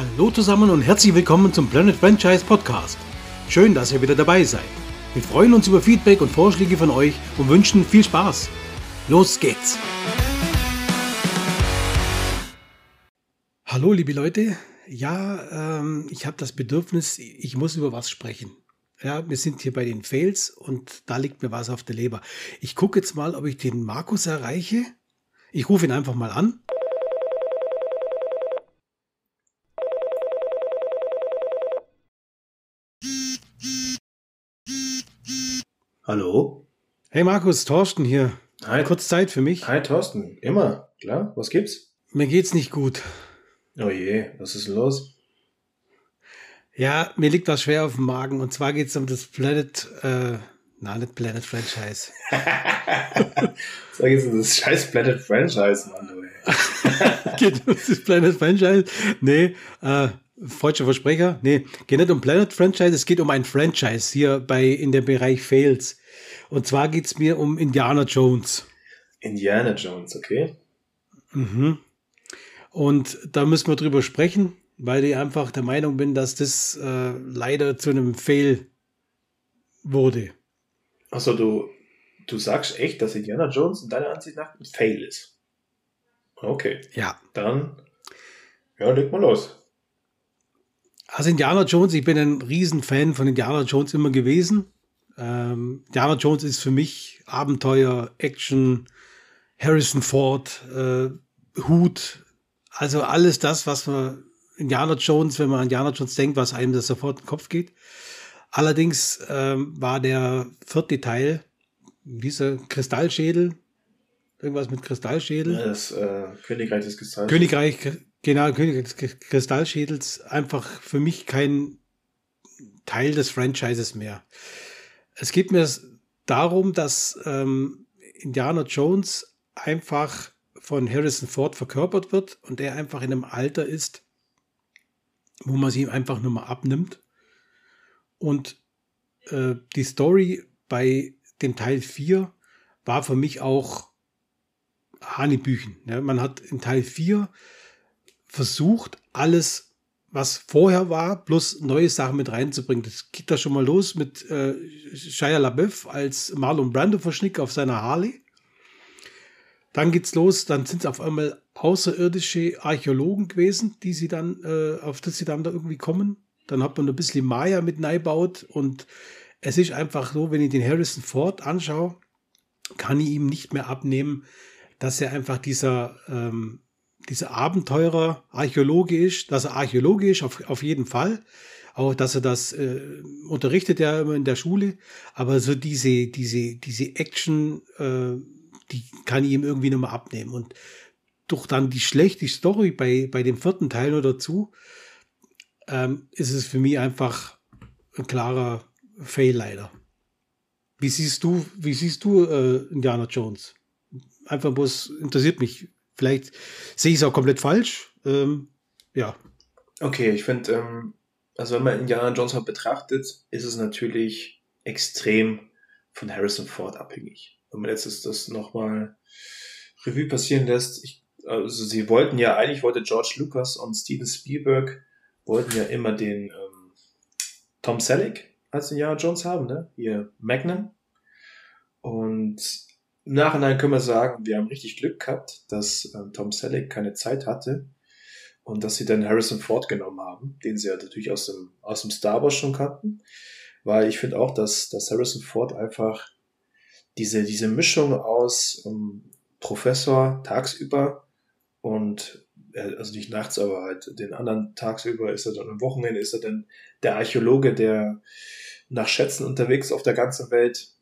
Hallo zusammen und herzlich willkommen zum Planet Franchise Podcast. Schön, dass ihr wieder dabei seid. Wir freuen uns über Feedback und Vorschläge von euch und wünschen viel Spaß. Los geht's! Hallo liebe Leute, ja, ähm, ich habe das Bedürfnis, ich muss über was sprechen. Ja, wir sind hier bei den Fails und da liegt mir was auf der Leber. Ich gucke jetzt mal, ob ich den Markus erreiche. Ich rufe ihn einfach mal an. Hallo? Hey Markus, Thorsten hier. Hi. Kurz Zeit für mich. Hi Thorsten, immer, klar, was gibt's? Mir geht's nicht gut. Oh je, was ist denn los? Ja, mir liegt was schwer auf dem Magen und zwar geht's um das Planet, äh, na, nicht Planet Franchise. Sag jetzt das scheiß Planet Franchise, Mann, du, geht um das Planet Franchise? Nee, äh, falscher Versprecher. Nee, geht nicht um Planet Franchise, es geht um ein Franchise hier bei, in dem Bereich Fails. Und zwar geht's mir um Indiana Jones. Indiana Jones, okay? Mhm. Und da müssen wir drüber sprechen, weil ich einfach der Meinung bin, dass das äh, leider zu einem Fail wurde. Achso, du, du sagst echt, dass Indiana Jones in deiner Ansicht nach ein Fail ist. Okay, Ja. dann, ja, leg mal los. Also Indiana Jones, ich bin ein Riesenfan von Indiana Jones immer gewesen. Ähm, Indiana Jones ist für mich Abenteuer, Action, Harrison Ford, äh, Hut, also alles das, was man Indiana Jones, wenn man an Indiana Jones denkt, was einem das sofort in den Kopf geht. Allerdings ähm, war der vierte Teil, dieser Kristallschädel, irgendwas mit Kristallschädel. Das äh, Königreich des Gestalts. Königreich, genau, Königreich des Kristallschädels, einfach für mich kein Teil des Franchises mehr. Es geht mir darum, dass ähm, Indiana Jones einfach von Harrison Ford verkörpert wird und er einfach in einem Alter ist, wo man sie ihm einfach nur mal abnimmt. Und äh, die Story bei dem Teil 4 war für mich auch Hanebüchen. Ja, man hat in Teil 4 versucht, alles, was vorher war, plus neue Sachen mit reinzubringen. Das geht da schon mal los mit äh, Shia LaBeouf als Marlon Brando verschnick auf seiner Harley. Dann geht's los, dann sind es auf einmal außerirdische Archäologen gewesen, die sie dann, äh, auf das sie dann da irgendwie kommen. Dann hat man ein bisschen Maya mit neibaut und es ist einfach so, wenn ich den Harrison Ford anschaue, kann ich ihm nicht mehr abnehmen, dass er einfach dieser, ähm, dieser Abenteurer Archäologe ist, dass er Archäologe ist, auf, auf jeden Fall. Auch, dass er das äh, unterrichtet ja immer in der Schule. Aber so diese, diese, diese Action, äh, die kann ich ihm irgendwie mehr abnehmen. Und durch dann die schlechte Story bei, bei dem vierten Teil nur dazu, ähm, ist es für mich einfach ein klarer Fail leider. Wie siehst du, wie siehst du äh, Indiana Jones? Einfach bloß interessiert mich. Vielleicht sehe ich es auch komplett falsch. Ähm, ja. Okay, ich finde, ähm, also wenn man Indiana Jones halt betrachtet, ist es natürlich extrem von Harrison Ford abhängig. Wenn man jetzt das, das nochmal Revue passieren lässt, ich, also sie wollten ja, eigentlich wollte George Lucas und Steven Spielberg wollten ja immer den ähm, Tom Selleck als Indiana Jones haben, ne? Ihr Magnum. Und im Nachhinein können wir sagen, wir haben richtig Glück gehabt, dass ähm, Tom Selleck keine Zeit hatte und dass sie dann Harrison Ford genommen haben, den sie ja natürlich aus dem, aus dem Star Wars schon kannten. Weil ich finde auch, dass, dass Harrison Ford einfach diese, diese Mischung aus ähm, Professor tagsüber und äh, also nicht nachts, aber halt den anderen tagsüber ist er dann am Wochenende ist er dann der Archäologe, der nach Schätzen unterwegs auf der ganzen Welt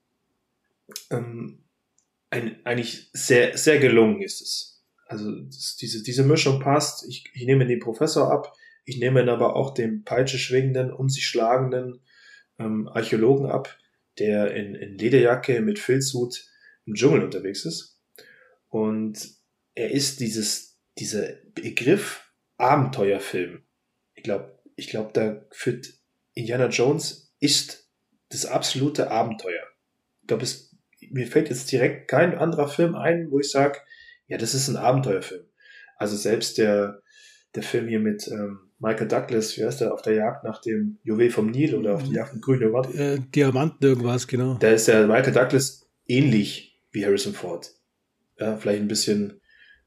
ähm, ein, eigentlich sehr, sehr gelungen ist es. Also das, diese, diese Mischung passt. Ich, ich nehme den Professor ab, ich nehme ihn aber auch den Peitsche schwingenden, um sich schlagenden ähm, Archäologen ab, der in, in Lederjacke mit Filzhut im Dschungel unterwegs ist. Und er ist dieses, dieser Begriff Abenteuerfilm. Ich glaube, ich glaube, da führt Indiana Jones ist das absolute Abenteuer. Ich glaube, es, mir fällt jetzt direkt kein anderer Film ein, wo ich sage, ja, das ist ein Abenteuerfilm. Also selbst der, der Film hier mit, ähm, Michael Douglas, wie heißt der, auf der Jagd nach dem Juwel vom Nil oder auf der Jagd nach grünen Diamant? Äh, Diamanten irgendwas, genau. Da ist der Michael Douglas ähnlich wie Harrison Ford. Ja, vielleicht ein bisschen,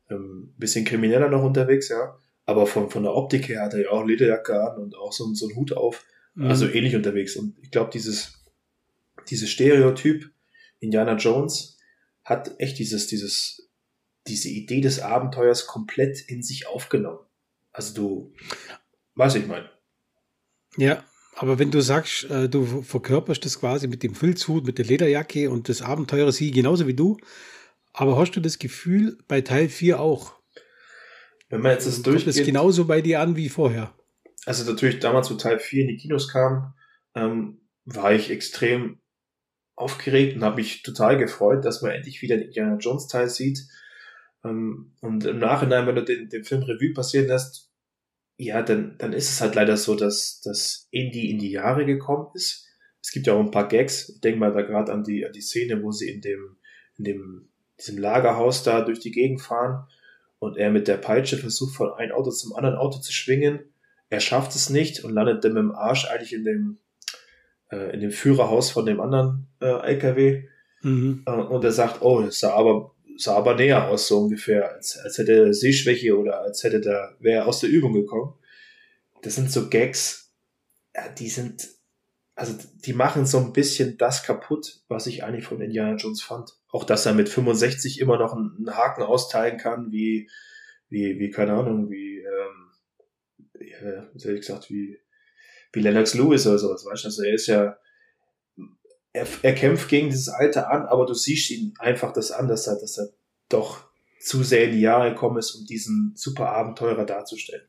ähm, bisschen krimineller noch unterwegs, ja. Aber von, von der Optik her hat er ja auch Lederjacke an und auch so, so einen Hut auf. Mhm. Also ähnlich unterwegs. Und ich glaube, dieses, dieses Stereotyp Indiana Jones hat echt dieses, dieses, diese Idee des Abenteuers komplett in sich aufgenommen. Also du, was ich meine. Ja, aber wenn du sagst, äh, du verkörperst das quasi mit dem Filzhut, mit der Lederjacke und das Abenteuer sie genauso wie du, aber hast du das Gefühl bei Teil 4 auch? Wenn man jetzt das durchgeht. Kommt es genauso bei dir an wie vorher? Also natürlich damals, wo Teil 4 in die Kinos kam, ähm, war ich extrem aufgeregt und habe mich total gefreut, dass man endlich wieder den Indiana Jones Teil sieht. Ähm, und im Nachhinein, wenn du den, den Film Revue passieren lässt, ja, dann, dann ist es halt leider so, dass, dass Indy in die Jahre gekommen ist. Es gibt ja auch ein paar Gags. Ich denke mal da gerade an die, an die Szene, wo sie in dem, in dem, diesem Lagerhaus da durch die Gegend fahren und er mit der Peitsche versucht, von einem Auto zum anderen Auto zu schwingen. Er schafft es nicht und landet dann mit dem Arsch eigentlich in dem, äh, in dem Führerhaus von dem anderen äh, LKW. Mhm. Äh, und er sagt, oh, das sah aber sah aber näher aus, so ungefähr, als, als hätte er Sehschwäche oder als hätte der, wäre aus der Übung gekommen. Das sind so Gags, ja, die sind, also die machen so ein bisschen das kaputt, was ich eigentlich von Indiana Jones fand. Auch dass er mit 65 immer noch einen, Haken austeilen kann, wie, wie, wie, keine Ahnung, wie, ähm, wie, äh, wie gesagt, wie, wie Lennox Lewis oder sowas, weißt du, also er ist ja, er, er kämpft gegen dieses Alter an, aber du siehst ihn einfach das an, dass er, dass er doch zu sehr in die Jahre gekommen ist, um diesen super Abenteurer darzustellen.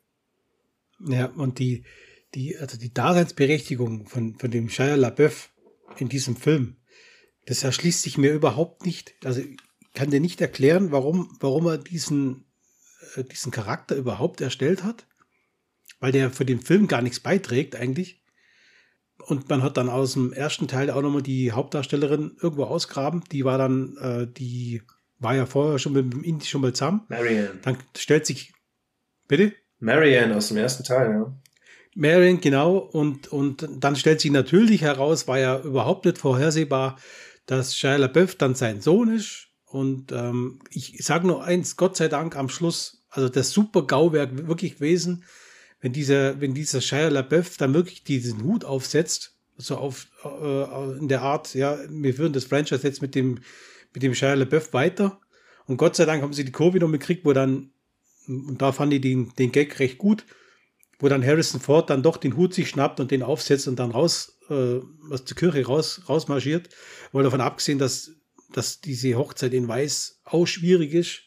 Ja, und die, die, also die Daseinsberechtigung von, von dem Shia LaBeouf in diesem Film, das erschließt sich mir überhaupt nicht. Also ich kann dir nicht erklären, warum, warum er diesen, äh, diesen Charakter überhaupt erstellt hat, weil der für den Film gar nichts beiträgt eigentlich. Und man hat dann aus dem ersten Teil auch nochmal die Hauptdarstellerin irgendwo ausgraben. Die war dann, äh, die war ja vorher schon mit dem Indie schon mal zusammen. Marianne. Dann stellt sich, bitte? Marianne aus dem ersten Teil, ja. Marianne, genau. Und, und dann stellt sich natürlich heraus, war ja überhaupt nicht vorhersehbar, dass Shia LaBeouf dann sein Sohn ist. Und ähm, ich sage nur eins, Gott sei Dank am Schluss, also das super Gauwerk wirklich gewesen, wenn dieser, wenn dieser Shia LaBeouf dann wirklich diesen Hut aufsetzt, so auf, äh, in der Art, ja, wir führen das Franchise jetzt mit dem, mit dem Shia LaBeouf weiter. Und Gott sei Dank haben sie die Kurve noch gekriegt, wo dann, und da fand ich den, den Gag recht gut, wo dann Harrison Ford dann doch den Hut sich schnappt und den aufsetzt und dann raus, äh, aus der Kirche raus, rausmarschiert. Weil davon abgesehen, dass, dass diese Hochzeit in Weiß auch schwierig ist.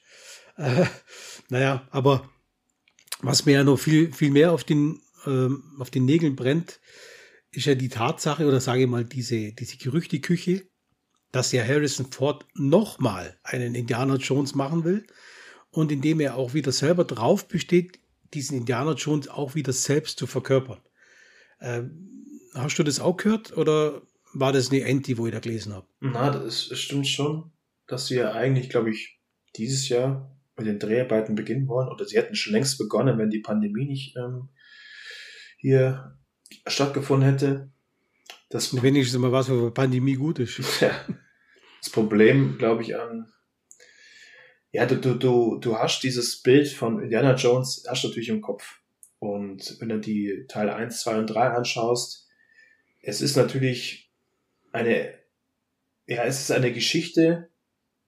Äh, naja, aber was mir ja noch viel, viel mehr auf den, ähm, auf den Nägeln brennt, ist ja die Tatsache oder sage ich mal diese, diese Gerüchteküche, dass ja Harrison Ford nochmal einen Indiana Jones machen will und indem er auch wieder selber drauf besteht, diesen Indiana Jones auch wieder selbst zu verkörpern. Ähm, hast du das auch gehört oder war das eine Enti, wo ich da gelesen habe? Na, das, stimmt schon, dass sie ja eigentlich, glaube ich, dieses Jahr mit den Dreharbeiten beginnen wollen, oder sie hätten schon längst begonnen, wenn die Pandemie nicht ähm, hier stattgefunden hätte. Das wenigstens mal was, wo Pandemie gut ist. Ja. Das Problem, glaube ich, an ja, du, du, du, du hast dieses Bild von Indiana Jones, hast du natürlich im Kopf. Und wenn du die Teil 1, 2 und 3 anschaust, es ist natürlich eine, ja, es ist eine Geschichte,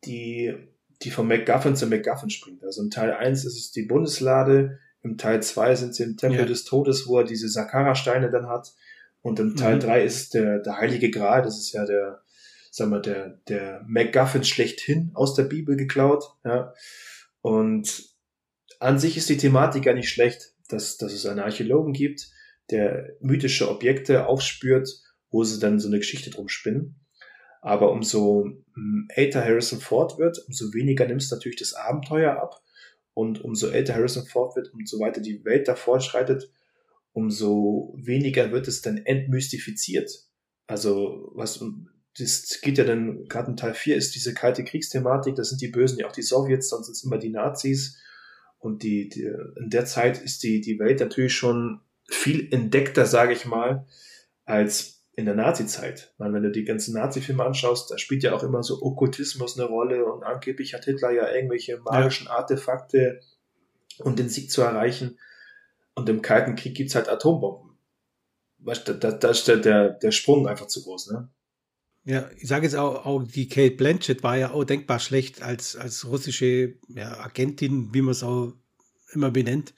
die die von MacGuffin zu MacGuffin springt. Also im Teil 1 ist es die Bundeslade, im Teil 2 sind sie im Tempel ja. des Todes, wo er diese Sakara-Steine dann hat. Und im Teil mhm. 3 ist der, der Heilige Gral, das ist ja der, sagen wir, der, der MacGuffin schlechthin aus der Bibel geklaut. Ja. Und an sich ist die Thematik gar nicht schlecht, dass, dass es einen Archäologen gibt, der mythische Objekte aufspürt, wo sie dann so eine Geschichte drum spinnen. Aber umso hm, älter Harrison Ford wird, umso weniger nimmst natürlich das Abenteuer ab. Und umso älter Harrison Ford wird, umso weiter die Welt da fortschreitet, umso weniger wird es dann entmystifiziert. Also, was, das geht ja dann, gerade in Teil 4 ist diese kalte Kriegsthematik, das sind die Bösen ja auch die Sowjets, sonst sind es immer die Nazis. Und die, die, in der Zeit ist die, die Welt natürlich schon viel entdeckter, sage ich mal, als in der Nazi-Zeit. Wenn du die ganzen Nazi-Filme anschaust, da spielt ja auch immer so Okkultismus eine Rolle und angeblich hat Hitler ja irgendwelche magischen Artefakte, um den Sieg zu erreichen. Und im Kalten Krieg gibt's halt Atombomben. Weißt, da, da, da ist der, der, der Sprung einfach zu groß, ne? Ja, ich sage jetzt auch, auch, die Kate Blanchett war ja auch denkbar schlecht als, als russische ja, Agentin, wie man es auch immer benennt.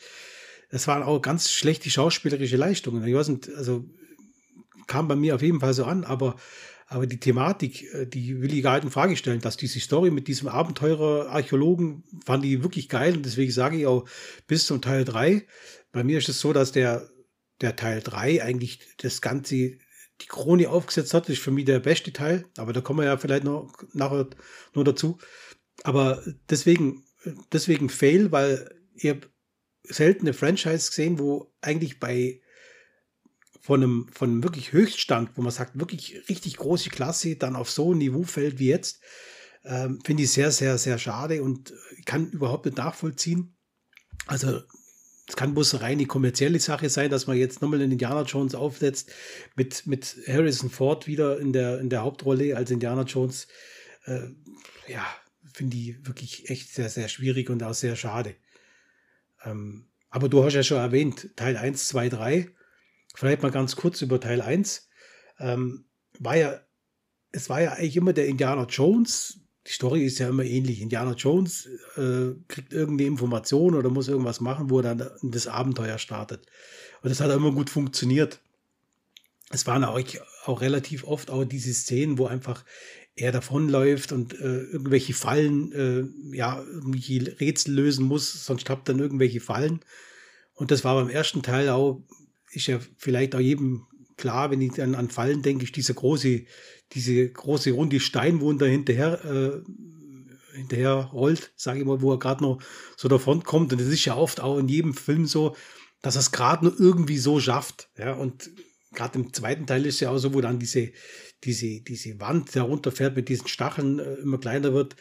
Das waren auch ganz schlechte schauspielerische Leistungen. Ich weiß nicht, also kam bei mir auf jeden Fall so an, aber, aber die Thematik, äh, die will ich gar nicht in Frage stellen, dass diese Story mit diesem Abenteurer Archäologen fand ich wirklich geil und deswegen sage ich auch bis zum Teil drei. Bei mir ist es so, dass der, der Teil drei eigentlich das Ganze die Krone aufgesetzt hat, ist für mich der beste Teil, aber da kommen wir ja vielleicht noch nachher nur dazu. Aber deswegen, deswegen Fail, weil habe selten eine Franchise gesehen, wo eigentlich bei von einem, von einem wirklich Höchststand, wo man sagt, wirklich richtig große Klasse, dann auf so ein Niveau fällt wie jetzt, ähm, finde ich sehr, sehr, sehr schade und kann überhaupt nicht nachvollziehen. Also es kann bloß eine reine kommerzielle Sache sein, dass man jetzt nochmal einen Indiana Jones aufsetzt mit, mit Harrison Ford wieder in der, in der Hauptrolle als Indiana Jones. Äh, ja, finde ich wirklich echt sehr, sehr schwierig und auch sehr schade. Ähm, aber du hast ja schon erwähnt, Teil 1, 2, 3. Vielleicht mal ganz kurz über Teil 1. Ähm, war ja, es war ja eigentlich immer der Indiana Jones, die Story ist ja immer ähnlich. Indiana Jones äh, kriegt irgendeine Information oder muss irgendwas machen, wo er dann das Abenteuer startet. Und das hat immer gut funktioniert. Es waren auch, auch relativ oft auch diese Szenen, wo einfach er davonläuft und äh, irgendwelche Fallen, äh, ja, irgendwelche Rätsel lösen muss, sonst klappt dann irgendwelche Fallen. Und das war beim ersten Teil auch, ist ja vielleicht auch jedem klar, wenn ich an, an Fallen denke, ist dieser große, diese große runde Steinwunder hinterher, äh, hinterher rollt, sage ich mal, wo er gerade noch so davon kommt. Und das ist ja oft auch in jedem Film so, dass er es gerade nur irgendwie so schafft. Ja, und gerade im zweiten Teil ist ja auch so, wo dann diese, diese, diese Wand herunterfährt mit diesen Stacheln äh, immer kleiner wird,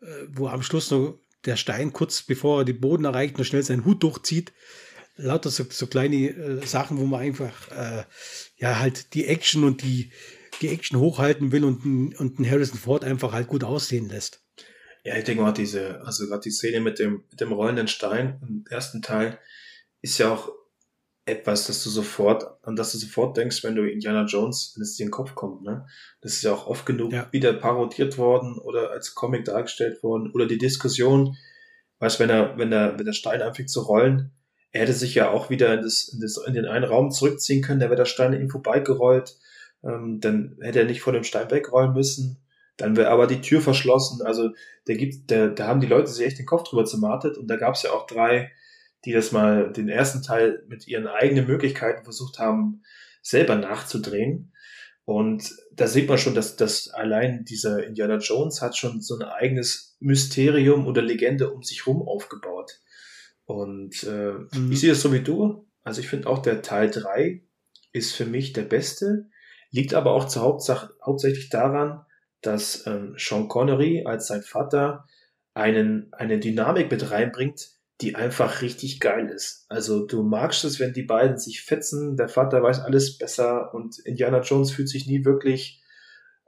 äh, wo am Schluss noch der Stein kurz bevor er den Boden erreicht, noch schnell seinen Hut durchzieht lauter so, so kleine äh, Sachen, wo man einfach äh, ja halt die Action und die, die Action hochhalten will und, und einen Harrison Ford einfach halt gut aussehen lässt. Ja, ich denke mal, diese, also gerade die Szene mit dem, mit dem rollenden Stein im ersten Teil ist ja auch etwas, dass du sofort, an das du sofort denkst, wenn du Indiana Jones, wenn es dir in den Kopf kommt, ne? Das ist ja auch oft genug ja. wieder parodiert worden oder als Comic dargestellt worden oder die Diskussion, weißt, wenn er, wenn er, wenn der Stein anfängt zu rollen, er hätte sich ja auch wieder in, das, in, das, in den einen Raum zurückziehen können, da wäre der Stein an ihm vorbeigerollt, ähm, dann hätte er nicht vor dem Stein wegrollen müssen, dann wäre aber die Tür verschlossen, also da gibt, da, da haben die Leute sich echt den Kopf drüber zermartet und da gab es ja auch drei, die das mal den ersten Teil mit ihren eigenen Möglichkeiten versucht haben, selber nachzudrehen. Und da sieht man schon, dass, dass allein dieser Indiana Jones hat schon so ein eigenes Mysterium oder Legende um sich rum aufgebaut. Und äh, mhm. ich sehe es so wie du. Also ich finde auch der Teil 3 ist für mich der beste, liegt aber auch zur Hauptsache, hauptsächlich daran, dass ähm, Sean Connery als sein Vater einen, eine Dynamik mit reinbringt, die einfach richtig geil ist. Also du magst es, wenn die beiden sich fetzen, der Vater weiß alles besser und Indiana Jones fühlt sich nie wirklich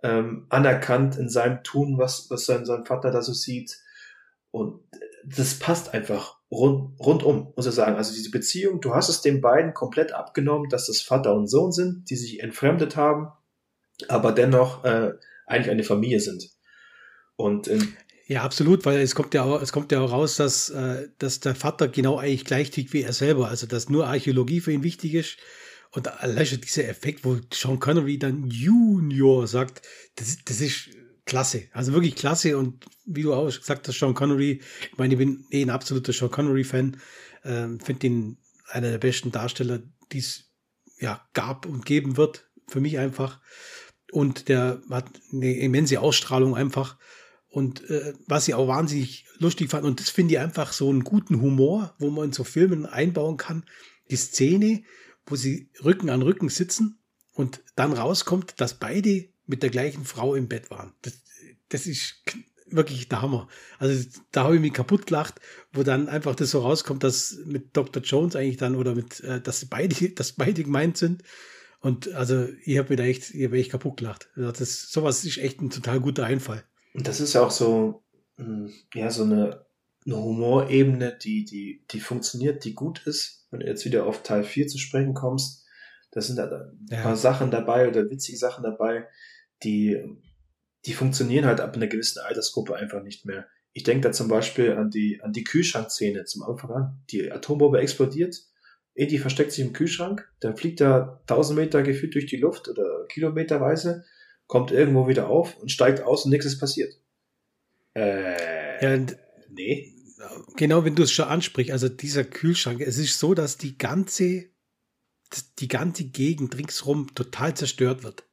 ähm, anerkannt in seinem Tun, was, was sein, sein Vater da so sieht. Und das passt einfach rund, rundum, muss ich sagen. Also diese Beziehung, du hast es den beiden komplett abgenommen, dass das Vater und Sohn sind, die sich entfremdet haben, aber dennoch äh, eigentlich eine Familie sind. Und in, ja, absolut, weil es kommt ja auch, es kommt ja auch raus, dass, äh, dass der Vater genau eigentlich gleich tickt wie er selber. Also dass nur Archäologie für ihn wichtig ist. Und allein schon dieser Effekt, wo Sean Connery dann Junior sagt, das, das ist klasse. Also wirklich klasse. Und wie du auch gesagt hast, Sean Connery, ich meine, ich bin eh ein absoluter Sean Connery-Fan, ähm, finde ihn einer der besten Darsteller, die es ja gab und geben wird. Für mich einfach. Und der hat eine immense Ausstrahlung einfach. Und äh, was ich auch wahnsinnig lustig fand, und das finde ich einfach so einen guten Humor, wo man in so Filmen einbauen kann, die Szene, wo sie Rücken an Rücken sitzen und dann rauskommt, dass beide mit der gleichen Frau im Bett waren. Das, das ist wirklich der Hammer. Also da habe ich mich kaputt gelacht, wo dann einfach das so rauskommt, dass mit Dr. Jones eigentlich dann oder mit, äh, dass beide, dass beide gemeint sind. Und also ich habe mir da echt, ich habe echt kaputt gelacht. Also das, sowas ist echt ein total guter Einfall. Und das ist ja auch so, hm, ja, so eine, eine Humorebene, die, die, die funktioniert, die gut ist. Wenn du jetzt wieder auf Teil 4 zu sprechen kommst, da sind da ein ja. paar Sachen dabei oder witzige Sachen dabei, die, die funktionieren halt ab einer gewissen Altersgruppe einfach nicht mehr. Ich denke da zum Beispiel an die, an die Kühlschrankszene zum Anfang an. Die Atombombe explodiert, Eddie versteckt sich im Kühlschrank, dann fliegt er 1000 Meter gefühlt durch die Luft oder kilometerweise, kommt irgendwo wieder auf und steigt aus und nichts ist passiert. Äh, ja, nee. Genau, wenn du es schon ansprichst, also dieser Kühlschrank, es ist so, dass die ganze die ganze Gegend ringsherum total zerstört wird.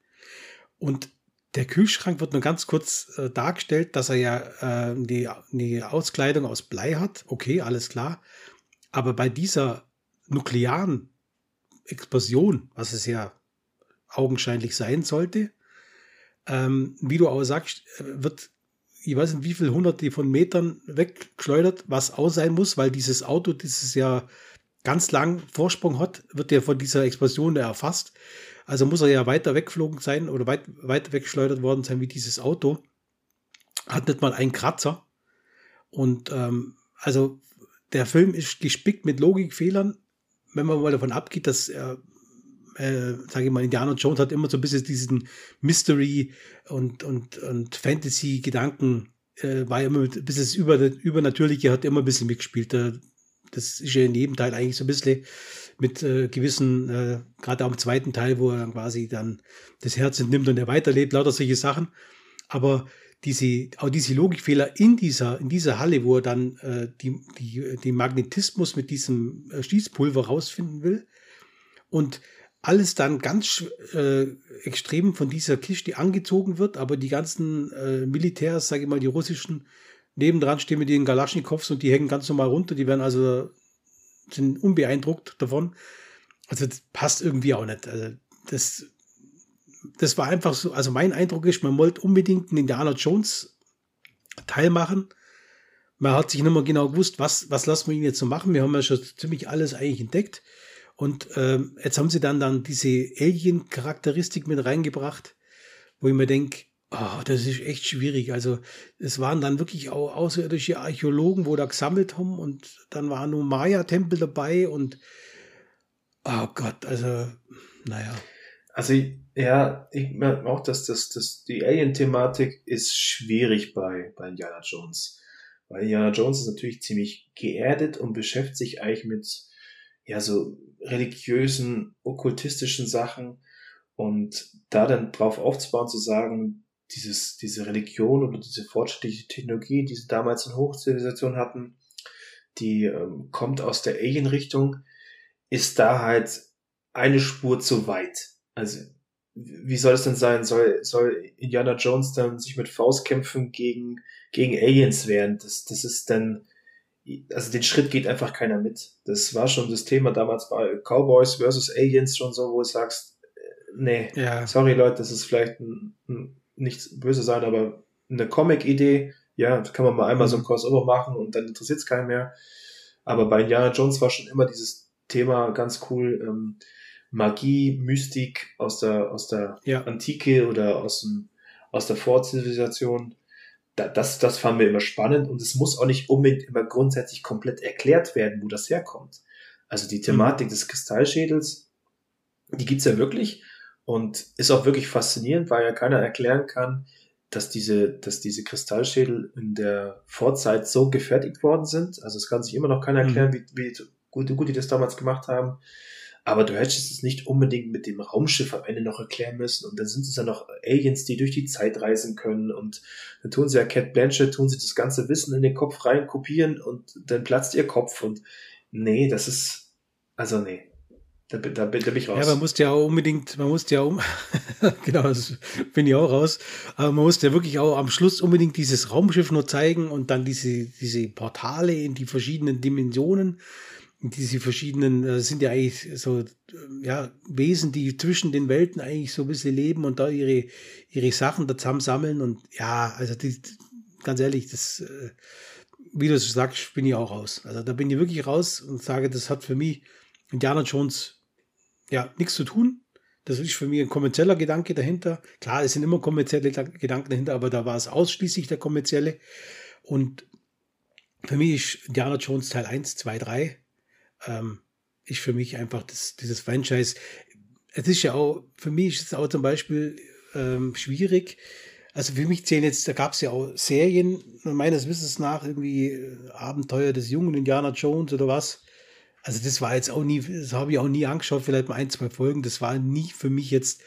Und der Kühlschrank wird nur ganz kurz äh, dargestellt, dass er ja äh, die, die Auskleidung aus Blei hat. Okay, alles klar. Aber bei dieser nuklearen Explosion, was es ja augenscheinlich sein sollte, ähm, wie du auch sagst, wird, ich weiß nicht, wie viele hunderte von Metern weggeschleudert, was auch sein muss, weil dieses Auto, dieses ja ganz lang Vorsprung hat, wird der von dieser Explosion erfasst. Also muss er ja weiter weggeflogen sein oder weit, weiter weggeschleudert worden sein wie dieses Auto. Hat nicht mal einen Kratzer. Und ähm, also der Film ist gespickt mit Logikfehlern, wenn man mal davon abgeht, dass er, äh, sage ich mal, Indiana Jones hat immer so ein bisschen diesen Mystery und, und, und Fantasy-Gedanken, äh, war immer ein bisschen das Über, Übernatürliche hat immer ein bisschen mitgespielt. Das ist ja in jedem Teil eigentlich so ein bisschen mit äh, gewissen, äh, gerade auch im zweiten Teil, wo er dann quasi dann das Herz entnimmt und er weiterlebt, lauter solche Sachen. Aber diese, auch diese Logikfehler in dieser, in dieser Halle, wo er dann äh, die, die, den Magnetismus mit diesem äh, Schießpulver rausfinden will und alles dann ganz äh, extrem von dieser Kiste angezogen wird, aber die ganzen äh, Militärs, sage ich mal, die russischen, nebendran stehen mit den Galaschnikows und die hängen ganz normal runter. Die werden also sind unbeeindruckt davon. Also das passt irgendwie auch nicht. Also das, das war einfach so. Also mein Eindruck ist, man wollte unbedingt einen Indiana Jones Teil machen. Man hat sich nicht mehr genau gewusst, was, was lassen wir ihn jetzt so machen. Wir haben ja schon ziemlich alles eigentlich entdeckt. Und ähm, jetzt haben sie dann, dann diese Alien-Charakteristik mit reingebracht, wo ich mir denke, Oh, das ist echt schwierig. Also es waren dann wirklich auch außerirdische Archäologen, wo da gesammelt haben und dann waren nur Maya-Tempel dabei und oh Gott, also naja. Also ja, ich merke auch, dass das, das die Alien-Thematik ist schwierig bei, bei Indiana Jones. Weil Indiana Jones ist natürlich ziemlich geerdet und beschäftigt sich eigentlich mit ja so religiösen, okkultistischen Sachen und da dann drauf aufzubauen, zu sagen, dieses, diese Religion oder diese fortschrittliche Technologie, die sie damals in Hochzivilisation hatten, die ähm, kommt aus der Alien-Richtung, ist da halt eine Spur zu weit. Also, wie soll es denn sein? Soll, soll Indiana Jones dann sich mit Faustkämpfen gegen, gegen Aliens wehren? Das, das ist dann, also den Schritt geht einfach keiner mit. Das war schon das Thema damals bei Cowboys versus Aliens schon so, wo du sagst, äh, nee, ja. sorry Leute, das ist vielleicht ein, ein nichts böse sein, aber eine Comic-Idee, ja, kann man mal einmal so ein mhm. Crossover machen und dann interessiert es keinen mehr. Aber bei Indiana Jones war schon immer dieses Thema ganz cool, ähm, Magie, Mystik aus der, aus der ja. Antike oder aus, dem, aus der Vorzivilisation. Da, das, das fanden wir immer spannend und es muss auch nicht unbedingt immer grundsätzlich komplett erklärt werden, wo das herkommt. Also die Thematik mhm. des Kristallschädels, die gibt's ja wirklich, und ist auch wirklich faszinierend, weil ja keiner erklären kann, dass diese, dass diese Kristallschädel in der Vorzeit so gefertigt worden sind. Also es kann sich immer noch keiner mhm. erklären, mhm. wie, wie gut, gut die das damals gemacht haben. Aber du hättest es nicht unbedingt mit dem Raumschiff am Ende noch erklären müssen. Und dann sind es ja noch Aliens, die durch die Zeit reisen können. Und dann tun sie ja Cat Blanchett, tun sie das ganze Wissen in den Kopf rein, kopieren und dann platzt ihr Kopf. Und nee, das ist, also nee. Da, da, da bin ich raus. Ja, man muss ja unbedingt, man muss ja um, genau, das bin ich auch raus. Aber man muss ja wirklich auch am Schluss unbedingt dieses Raumschiff nur zeigen und dann diese, diese Portale in die verschiedenen Dimensionen. Diese verschiedenen, äh, sind ja eigentlich so, ja, Wesen, die zwischen den Welten eigentlich so ein bisschen leben und da ihre, ihre Sachen da zusammen sammeln und ja, also die, ganz ehrlich, das, äh, wie du es sagst, bin ich auch raus. Also da bin ich wirklich raus und sage, das hat für mich Indiana Jones ja nichts zu tun. Das ist für mich ein kommerzieller Gedanke dahinter. Klar, es sind immer kommerzielle Gedanken dahinter, aber da war es ausschließlich der kommerzielle. Und für mich ist Indiana Jones Teil 1, 2, 3 ähm, ist für mich einfach das, dieses Franchise. Es ist ja auch, für mich ist es auch zum Beispiel ähm, schwierig. Also für mich zählen jetzt, da gab es ja auch Serien, meines Wissens nach irgendwie äh, Abenteuer des jungen Indiana Jones oder was. Also das war jetzt auch nie, das habe ich auch nie angeschaut, vielleicht mal ein, zwei Folgen. Das war nie für mich jetzt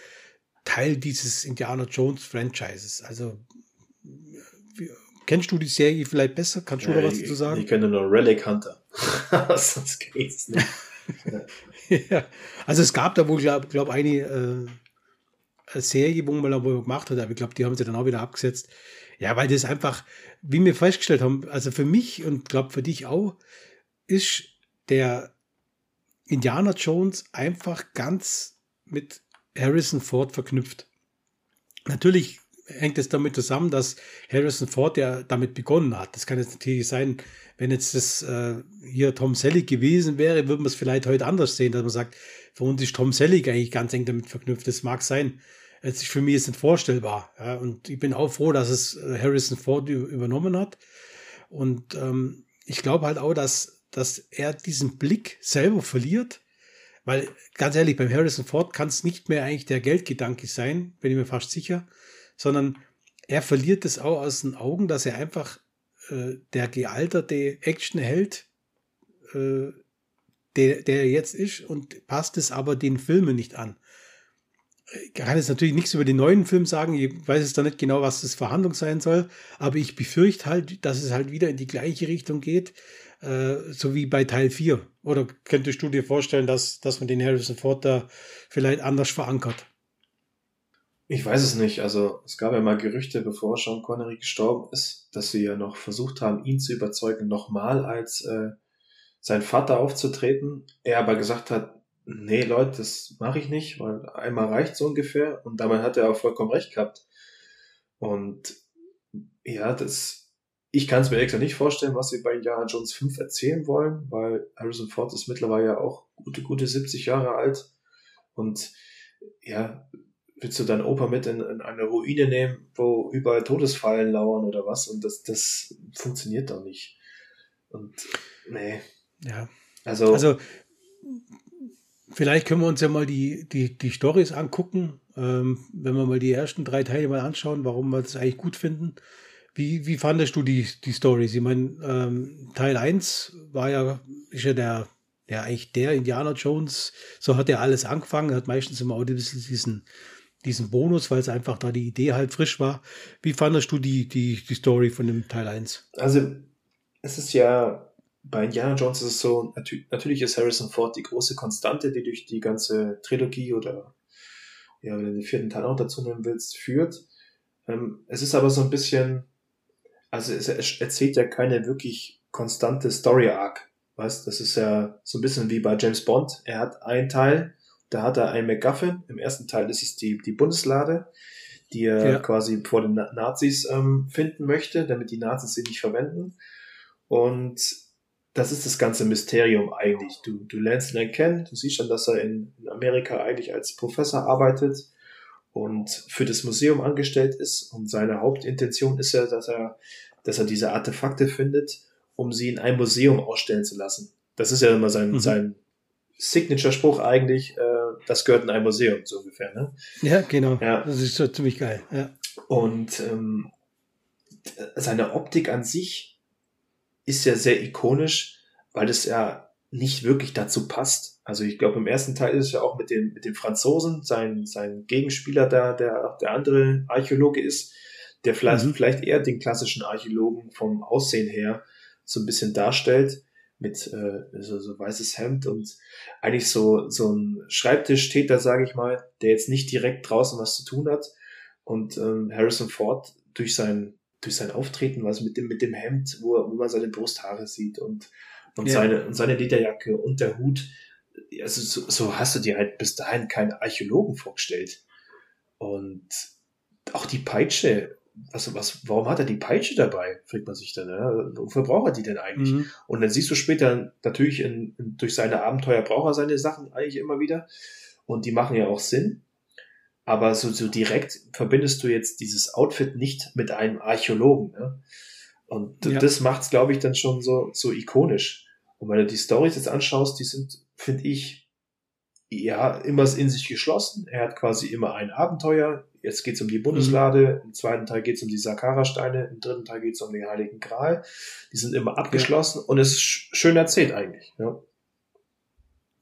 Teil dieses Indiana Jones Franchises. Also kennst du die Serie vielleicht besser? Kannst du ja, da was ich, zu sagen? Ich kenne nur Relic Hunter. Sonst geht's nicht. ja. Also es gab da wohl, glaube glaub, eine äh, Serie, wo man da wohl gemacht hat, aber ich glaube, die haben sie dann auch wieder abgesetzt. Ja, weil das einfach, wie wir festgestellt haben, also für mich und glaube für dich auch, ist der Indiana Jones einfach ganz mit Harrison Ford verknüpft. Natürlich hängt es damit zusammen, dass Harrison Ford ja damit begonnen hat. Das kann jetzt natürlich sein, wenn jetzt das äh, hier Tom Selleck gewesen wäre, würde man es vielleicht heute anders sehen, dass man sagt, für uns ist Tom Selleck eigentlich ganz eng damit verknüpft. Das mag sein. Es ist für mich jetzt nicht vorstellbar. Ja, und ich bin auch froh, dass es äh, Harrison Ford übernommen hat. Und ähm, ich glaube halt auch, dass dass er diesen Blick selber verliert. Weil, ganz ehrlich, beim Harrison Ford kann es nicht mehr eigentlich der Geldgedanke sein, bin ich mir fast sicher, sondern er verliert es auch aus den Augen, dass er einfach äh, der gealterte Actionheld, äh, der, der er jetzt ist, und passt es aber den Filmen nicht an. Ich kann jetzt natürlich nichts über den neuen Film sagen, ich weiß jetzt da nicht genau, was das Verhandlung sein soll, aber ich befürchte halt, dass es halt wieder in die gleiche Richtung geht, äh, so wie bei Teil 4? Oder könntest du dir vorstellen, dass, dass man den Harrison Ford da vielleicht anders verankert? Ich weiß es nicht. Also es gab ja mal Gerüchte, bevor Sean Connery gestorben ist, dass sie ja noch versucht haben, ihn zu überzeugen, nochmal als äh, sein Vater aufzutreten. Er aber gesagt hat, nee Leute, das mache ich nicht, weil einmal reicht so ungefähr. Und damit hat er auch vollkommen recht gehabt. Und ja, das ich kann es mir extra nicht vorstellen, was sie bei Indiana Jones 5 erzählen wollen, weil Harrison Ford ist mittlerweile ja auch gute, gute 70 Jahre alt. Und ja, willst du deinen Opa mit in, in eine Ruine nehmen, wo überall Todesfallen lauern oder was? Und das, das funktioniert doch nicht. Und nee. Ja. Also, also vielleicht können wir uns ja mal die, die, die Stories angucken, ähm, wenn wir mal die ersten drei Teile mal anschauen, warum wir das eigentlich gut finden. Wie, wie fandest du die, die Stories? Ich meine, ähm, Teil 1 war ja, ist ja der, ja, eigentlich der Indiana Jones, so hat er alles angefangen, hat meistens immer auch diesen, diesen Bonus, weil es einfach da die Idee halt frisch war. Wie fandest du die, die, die Story von dem Teil 1? Also, es ist ja, bei Indiana Jones ist es so, natürlich ist Harrison Ford die große Konstante, die durch die ganze Trilogie oder, ja, wenn du den vierten Teil auch dazu nehmen willst, führt. Ähm, es ist aber so ein bisschen, also es erzählt ja keine wirklich konstante Story Arc. Weißt, das ist ja so ein bisschen wie bei James Bond. Er hat einen Teil, da hat er einen MacGuffin. Im ersten Teil ist es die, die Bundeslade, die er ja. quasi vor den Nazis ähm, finden möchte, damit die Nazis sie nicht verwenden. Und das ist das ganze Mysterium eigentlich. Du, du lernst ihn kennen, du siehst schon, dass er in, in Amerika eigentlich als Professor arbeitet und für das Museum angestellt ist. Und seine Hauptintention ist ja, dass er, dass er diese Artefakte findet, um sie in einem Museum ausstellen zu lassen. Das ist ja immer sein, mhm. sein Signature-Spruch eigentlich, äh, das gehört in ein Museum, so ungefähr. Ne? Ja, genau. Ja. Das ist so ziemlich geil. Ja. Und ähm, seine Optik an sich ist ja sehr ikonisch, weil es ja nicht wirklich dazu passt, also ich glaube, im ersten Teil ist es ja auch mit den, mit den Franzosen, sein, sein Gegenspieler da, der, der andere Archäologe ist, der vielleicht, mhm. vielleicht eher den klassischen Archäologen vom Aussehen her so ein bisschen darstellt, mit äh, so, so weißes Hemd und eigentlich so, so ein Schreibtisch steht da, sage ich mal, der jetzt nicht direkt draußen was zu tun hat. Und ähm, Harrison Ford durch sein, durch sein Auftreten, was mit dem, mit dem Hemd, wo, wo man seine Brusthaare sieht und, und, ja. seine, und seine Lederjacke und der Hut, also so, so hast du dir halt bis dahin keinen Archäologen vorgestellt. Und auch die Peitsche, was, was, warum hat er die Peitsche dabei? Fragt man sich dann, ja? wofür braucht er die denn eigentlich? Mhm. Und dann siehst du später natürlich in, in, durch seine Abenteuer braucht er seine Sachen eigentlich immer wieder. Und die machen ja auch Sinn. Aber so, so direkt verbindest du jetzt dieses Outfit nicht mit einem Archäologen. Ne? Und ja. das macht's, glaube ich, dann schon so, so ikonisch. Und wenn du die Stories jetzt anschaust, die sind, finde ich, ja, immer in sich geschlossen. Er hat quasi immer ein Abenteuer. Jetzt geht's um die Bundeslade, mhm. im zweiten Teil geht's um die Sakara-Steine, im dritten Teil geht's um den Heiligen Gral. Die sind immer abgeschlossen ja. und es ist schön erzählt eigentlich. Ja.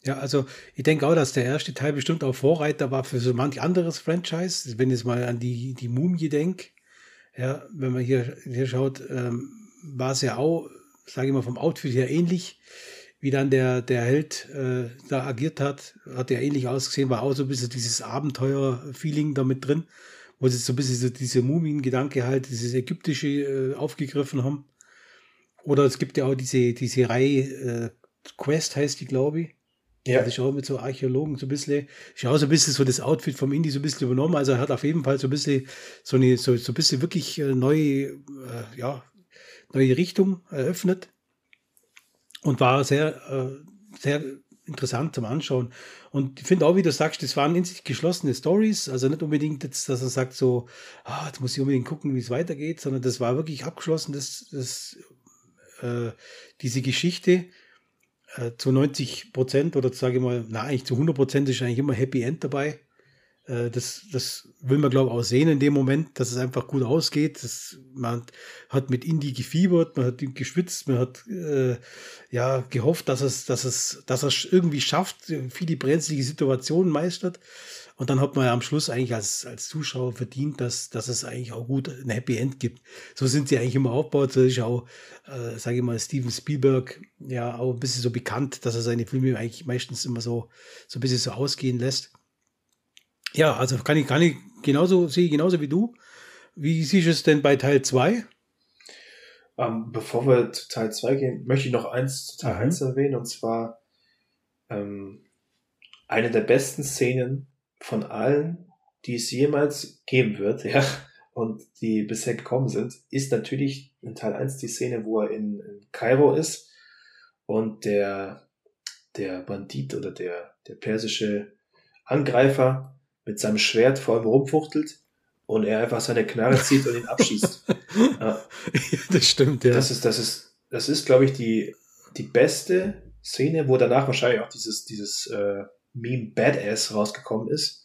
Ja, also ich denke auch, dass der erste Teil bestimmt auch Vorreiter war für so manch anderes Franchise. Wenn ich jetzt mal an die, die Mumie denke, ja, wenn man hier, hier schaut, ähm, war es ja auch, sage ich mal, vom Outfit her ähnlich, wie dann der, der Held äh, da agiert hat. Hat ja ähnlich ausgesehen, war auch so ein bisschen dieses Abenteuer-Feeling da mit drin, wo sie so ein bisschen so diese Mumien-Gedanke halt, dieses ägyptische äh, aufgegriffen haben. Oder es gibt ja auch diese, diese Reihe, äh, Quest heißt die, glaube ich ja. Das ist auch mit so Archäologen so ein bisschen, ist auch so ein bisschen so das Outfit vom Indie so ein bisschen übernommen. Also er hat auf jeden Fall so ein bisschen so eine, so, so ein bisschen wirklich äh, neue, äh, ja, neue Richtung eröffnet. Und war sehr, äh, sehr interessant zum Anschauen. Und ich finde auch, wie du sagst, das waren in sich geschlossene Stories. Also nicht unbedingt jetzt, dass er sagt so, ah, jetzt muss ich unbedingt gucken, wie es weitergeht, sondern das war wirklich abgeschlossen, das, das, äh, diese Geschichte äh, zu 90 Prozent oder sage ich mal, na, eigentlich zu 100 Prozent ist eigentlich immer Happy End dabei. Äh, das, das will man, glaube ich, auch sehen in dem Moment, dass es einfach gut ausgeht. Das, man hat mit Indie gefiebert, man hat geschwitzt, man hat äh, ja gehofft, dass es, dass es, dass es irgendwie schafft, viele brenzlige Situationen meistert. Und dann hat man ja am Schluss eigentlich als, als Zuschauer verdient, dass, dass es eigentlich auch gut ein Happy End gibt. So sind sie eigentlich immer aufgebaut. So ist auch, äh, sage ich mal, Steven Spielberg ja auch ein bisschen so bekannt, dass er seine Filme eigentlich meistens immer so, so ein bisschen so ausgehen lässt. Ja, also kann ich, kann ich genauso, sehe ich genauso wie du. Wie siehst du es denn bei Teil 2? Ähm, bevor wir zu Teil 2 gehen, möchte ich noch eins zu Teil mhm. 1 erwähnen, und zwar ähm, eine der besten Szenen von allen, die es jemals geben wird, ja, und die bisher gekommen sind, ist natürlich in Teil 1 die Szene, wo er in, in Kairo ist und der, der Bandit oder der, der persische Angreifer mit seinem Schwert vor ihm rumfuchtelt und er einfach seine Knarre zieht und ihn abschießt. ja. Das stimmt, ja. Das ist, das ist, das ist, glaube ich, die, die beste Szene, wo danach wahrscheinlich auch dieses, dieses äh, Meme Badass rausgekommen ist.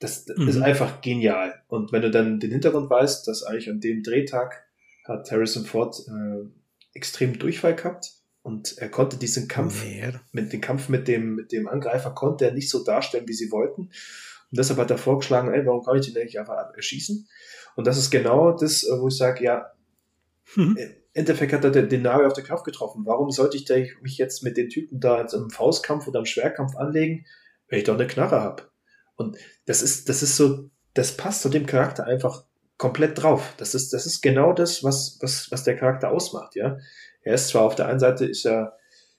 Das mhm. ist einfach genial. Und wenn du dann den Hintergrund weißt, dass eigentlich an dem Drehtag hat Harrison Ford äh, extrem Durchfall gehabt und er konnte diesen Kampf nee. mit dem Kampf mit dem mit dem Angreifer konnte er nicht so darstellen, wie sie wollten. Und deshalb hat er vorgeschlagen, ey, warum kann ich den eigentlich einfach erschießen? Und das ist genau das, äh, wo ich sage, ja, mhm. im Endeffekt hat er den, den Nagel auf den Kopf getroffen. Warum sollte ich mich jetzt mit den Typen da jetzt im Faustkampf oder im Schwerkampf anlegen, wenn ich doch eine Knarre habe? Und das ist, das ist so, das passt zu dem Charakter einfach komplett drauf. Das ist, das ist genau das, was, was, was der Charakter ausmacht, ja. Er ist zwar auf der einen Seite ist er,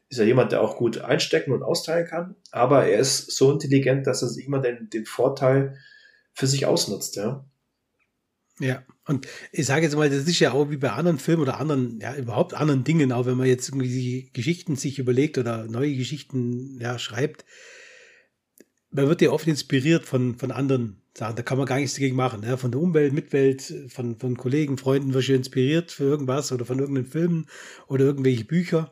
ist er jemand, der auch gut einstecken und austeilen kann, aber er ist so intelligent, dass er sich immer den, den Vorteil für sich ausnutzt, ja. Ja, und ich sage jetzt mal, das ist ja auch wie bei anderen Filmen oder anderen, ja, überhaupt anderen Dingen, auch wenn man jetzt irgendwie Geschichten sich überlegt oder neue Geschichten ja, schreibt, man wird ja oft inspiriert von, von anderen Sachen. Da kann man gar nichts dagegen machen. Ja? Von der Umwelt, Mitwelt, von, von Kollegen, Freunden wird schon inspiriert für irgendwas oder von irgendeinen Filmen oder irgendwelche Bücher.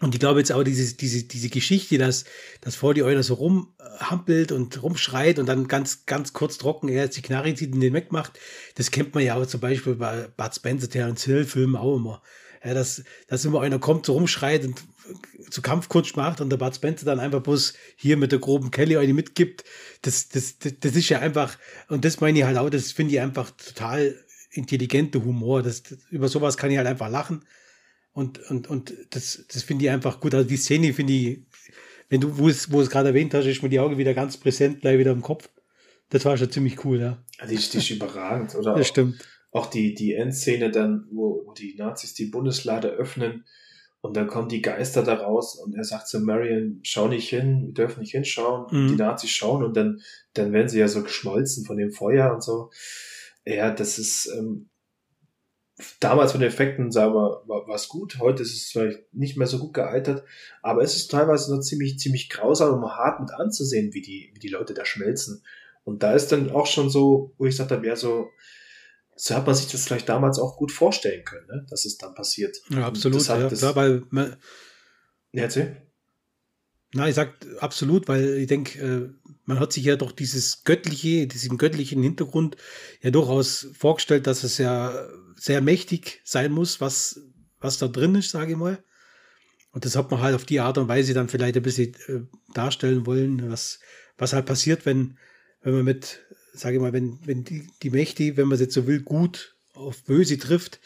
Und ich glaube jetzt auch diese, diese, diese Geschichte, dass, dass vor die Euler so rumhampelt und rumschreit und dann ganz, ganz kurz trocken er jetzt die Knarre zieht und den wegmacht, das kennt man ja auch zum Beispiel bei Bud Spencer, Terence Hill Filmen auch immer. Ja, dass, dass immer einer kommt, so rumschreit und zu Kampfkunst macht und der Bud Spencer dann einfach bloß hier mit der groben Kelly eine mitgibt. Das, das, das, das ist ja einfach, und das meine ich halt auch, das finde ich einfach total intelligenter Humor. Das, über sowas kann ich halt einfach lachen. Und, und, und das, das finde ich einfach gut. Also die Szene finde ich, wenn du, wo es, wo es gerade erwähnt hast, ist mir die Augen wieder ganz präsent, gleich wieder im Kopf. Das war schon ziemlich cool, ja. Die ist, die ist überragend, oder? Das stimmt auch die, die Endszene dann, wo, wo die Nazis die Bundeslade öffnen und dann kommen die Geister da raus und er sagt zu Marion, schau nicht hin, wir dürfen nicht hinschauen. Mhm. Die Nazis schauen und dann, dann werden sie ja so geschmolzen von dem Feuer und so. Ja, das ist ähm, damals von den Effekten sagen wir, war es gut. Heute ist es vielleicht nicht mehr so gut gealtert, aber es ist teilweise noch ziemlich, ziemlich grausam und hart mit anzusehen, wie die, wie die Leute da schmelzen. Und da ist dann auch schon so, wo ich sagte, ja, so, so hat man sich das vielleicht damals auch gut vorstellen können, ne? dass es dann passiert. Ja, absolut. Ja, klar, weil man, ja, erzähl. Na, ich sag absolut, weil ich denke, äh, man hat sich ja doch dieses göttliche, diesen göttlichen Hintergrund ja durchaus vorgestellt, dass es ja sehr mächtig sein muss, was, was da drin ist, sage ich mal. Und das hat man halt auf die Art und Weise dann vielleicht ein bisschen äh, darstellen wollen, was, was halt passiert, wenn, wenn man mit, sage ich mal, wenn, wenn die, die Mächte, wenn man es jetzt so will, gut auf böse trifft,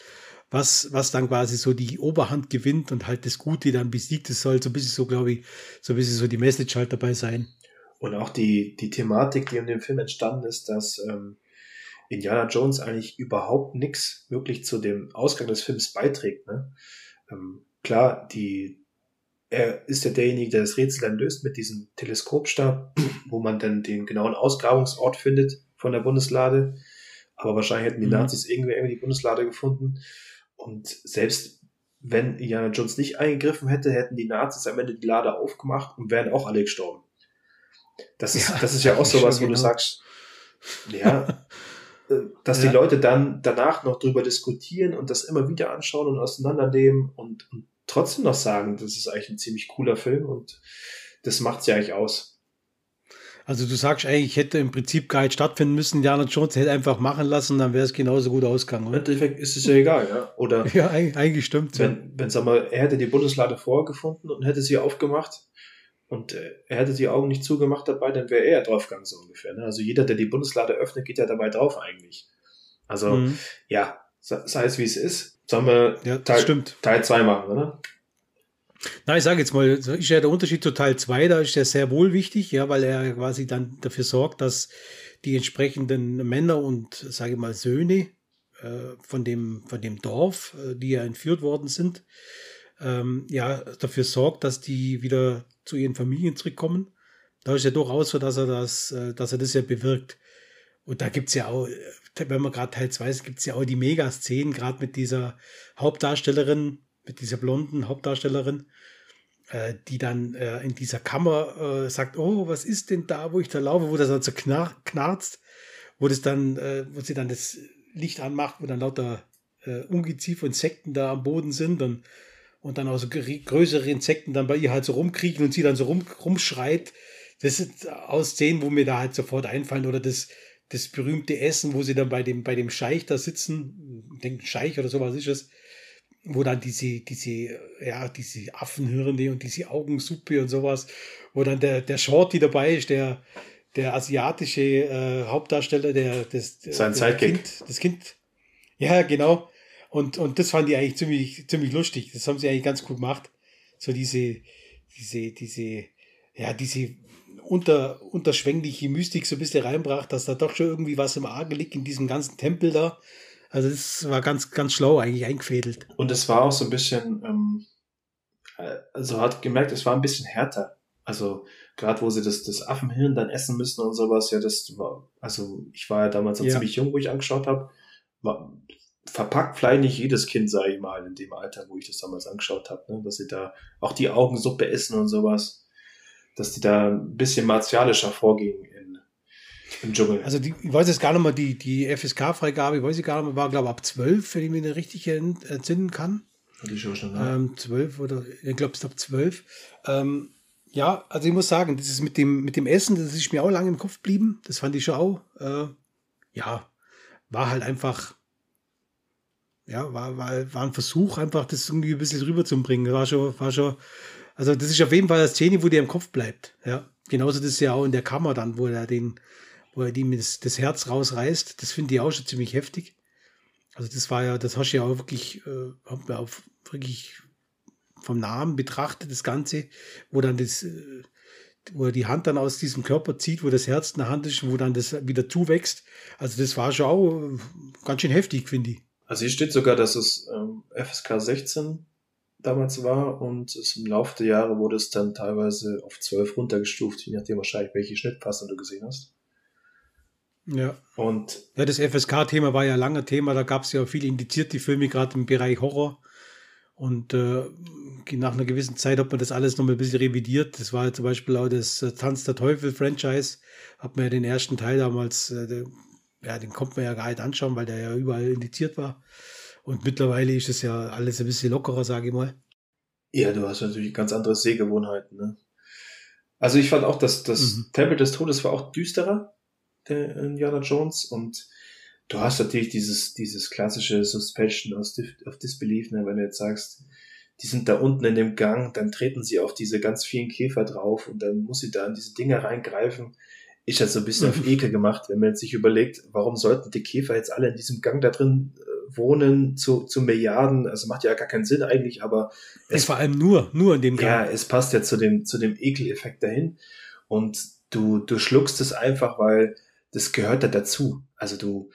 was, was dann quasi so die Oberhand gewinnt und halt das Gute dann besiegt. Das soll so ein bisschen so, glaube ich, so ein bisschen so die Message halt dabei sein. Und auch die, die Thematik, die in dem Film entstanden ist, dass ähm, Indiana Jones eigentlich überhaupt nichts wirklich zu dem Ausgang des Films beiträgt. Ne? Ähm, klar, die, er ist ja derjenige, der das Rätsel dann löst mit diesem Teleskopstab, wo man dann den genauen Ausgrabungsort findet von der Bundeslade. Aber wahrscheinlich hätten die mhm. Nazis irgendwie, irgendwie die Bundeslade gefunden. Und selbst wenn Indiana Jones nicht eingegriffen hätte, hätten die Nazis am Ende die Lade aufgemacht und wären auch alle gestorben. Das ist, ja, das ist ja auch sowas, wo genau. du sagst, ja, äh, dass ja. die Leute dann danach noch drüber diskutieren und das immer wieder anschauen und auseinandernehmen und, und trotzdem noch sagen, das ist eigentlich ein ziemlich cooler Film und das macht sie eigentlich aus. Also du sagst eigentlich, ich hätte im Prinzip gar nicht stattfinden müssen, Jana Jones hätte einfach machen lassen, dann wäre es genauso gut ausgegangen. Oder? Im Endeffekt ist es ja egal, ja. Oder ja, eigentlich, stimmt. Wenn, wenn sag mal, er hätte die Bundeslade vorgefunden und hätte sie aufgemacht und äh, er hätte die Augen nicht zugemacht dabei, dann wäre er draufgegangen, so ungefähr. Ne? Also jeder, der die Bundeslade öffnet, geht ja dabei drauf eigentlich. Also, mhm. ja, sei es wie es ist. Sollen wir ja, Teil, Teil 2 machen, oder? Na, ich sage jetzt mal, ist ja der Unterschied zu Teil 2, da ist ja sehr wohl wichtig, ja, weil er quasi dann dafür sorgt, dass die entsprechenden Männer und, sage ich mal, Söhne äh, von, dem, von dem Dorf, äh, die ja entführt worden sind, ähm, ja, dafür sorgt, dass die wieder zu ihren Familien zurückkommen. Da ist ja durchaus so, dass er das, äh, dass er das ja bewirkt. Und da gibt's ja auch, äh, wenn man gerade Teil 2 ist, gibt's ja auch die Mega-Szenen, gerade mit dieser Hauptdarstellerin, mit dieser blonden Hauptdarstellerin, äh, die dann äh, in dieser Kammer äh, sagt, oh, was ist denn da, wo ich da laufe, wo das dann so knar knarzt, wo das dann, äh, wo sie dann das Licht anmacht, wo dann lauter äh, Ungeziefer, Insekten da am Boden sind und, und dann auch so größere Insekten dann bei ihr halt so rumkriechen und sie dann so rum, rumschreit. Das sind aus Szenen, wo mir da halt sofort einfallen oder das, das berühmte Essen, wo sie dann bei dem, bei dem Scheich da sitzen, ich denke Scheich oder sowas ist es, wo dann diese, diese, ja, diese Affenhirne und diese Augensuppe und sowas, wo dann der, der Shorty dabei ist, der, der asiatische äh, Hauptdarsteller, der, das, Sein der Kind, das Kind, ja, genau. Und, und das fand ich eigentlich ziemlich, ziemlich lustig. Das haben sie eigentlich ganz gut gemacht. So diese, diese, diese, ja, diese unter, unterschwängliche Mystik so ein bisschen reinbracht, dass da doch schon irgendwie was im Argen liegt in diesem ganzen Tempel da. Also das war ganz, ganz schlau eigentlich eingefädelt. Und es war auch so ein bisschen, ähm, also hat gemerkt, es war ein bisschen härter. Also gerade wo sie das, das Affenhirn dann essen müssen und sowas, ja, das war, also ich war ja damals ja. ziemlich jung, wo ich angeschaut habe, verpackt vielleicht nicht jedes Kind, sage ich mal, in dem Alter, wo ich das damals angeschaut habe, ne? dass sie da auch die Augensuppe essen und sowas, dass die da ein bisschen martialischer vorgehen im Dschungel. Also die, ich weiß jetzt gar nicht mal, die, die FSK-Freigabe, ich weiß ich gar nicht mehr, war glaube ich ab 12, wenn ich mich richtig entsinnen kann. Hatte ich auch schon, ähm, 12 oder, ich glaube es ist ab 12. Ähm, ja, also ich muss sagen, das ist mit dem, mit dem Essen, das ist mir auch lange im Kopf geblieben. Das fand ich schon auch, äh, ja, war halt einfach, ja, war, war, war ein Versuch, einfach das irgendwie ein bisschen rüberzubringen. War schon, war schon, also das ist auf jeden Fall eine Szene, wo dir im Kopf bleibt. Ja, genauso das ist ja auch in der Kammer dann, wo er den, wo er ihm das, das Herz rausreißt. Das finde ich auch schon ziemlich heftig. Also das war ja, das hast du ja auch wirklich, äh, hab mir auch wirklich vom Namen betrachtet, das Ganze, wo dann das, äh, wo er die Hand dann aus diesem Körper zieht, wo das Herz in der Hand ist, wo dann das wieder zuwächst. Also das war schon auch äh, ganz schön heftig, finde ich. Also hier steht sogar, dass es ähm, FSK 16 damals war und es im Laufe der Jahre wurde es dann teilweise auf 12 runtergestuft, je nachdem wahrscheinlich, welche Schnittpassung du gesehen hast. Ja. Und ja, das FSK-Thema war ja lange Thema, da gab es ja viel indizierte Filme, gerade im Bereich Horror. Und äh, nach einer gewissen Zeit hat man das alles noch mal ein bisschen revidiert. Das war ja zum Beispiel auch das äh, Tanz der Teufel-Franchise. Hat man ja den ersten Teil damals, äh, ja, den kommt man ja gar nicht anschauen, weil der ja überall indiziert war. Und mittlerweile ist es ja alles ein bisschen lockerer, sage ich mal. Ja, du hast natürlich ganz andere Sehgewohnheiten. Ne? Also ich fand auch, dass das mhm. Tempel des Todes war auch düsterer, der Indiana Jones. Und du hast natürlich dieses, dieses klassische Suspension of Disbelief, ne? wenn du jetzt sagst, die sind da unten in dem Gang, dann treten sie auf diese ganz vielen Käfer drauf und dann muss sie da in diese Dinger reingreifen. Ich hatte so ein bisschen auf. Ekel gemacht, wenn man jetzt sich überlegt, warum sollten die Käfer jetzt alle in diesem Gang da drin äh, wohnen zu, zu Milliarden? Also macht ja gar keinen Sinn eigentlich, aber es, es vor allem nur, nur in dem Gang. Ja, es passt ja zu dem, zu dem Ekeleffekt dahin und du, du schluckst es einfach, weil das gehört da dazu. Also du,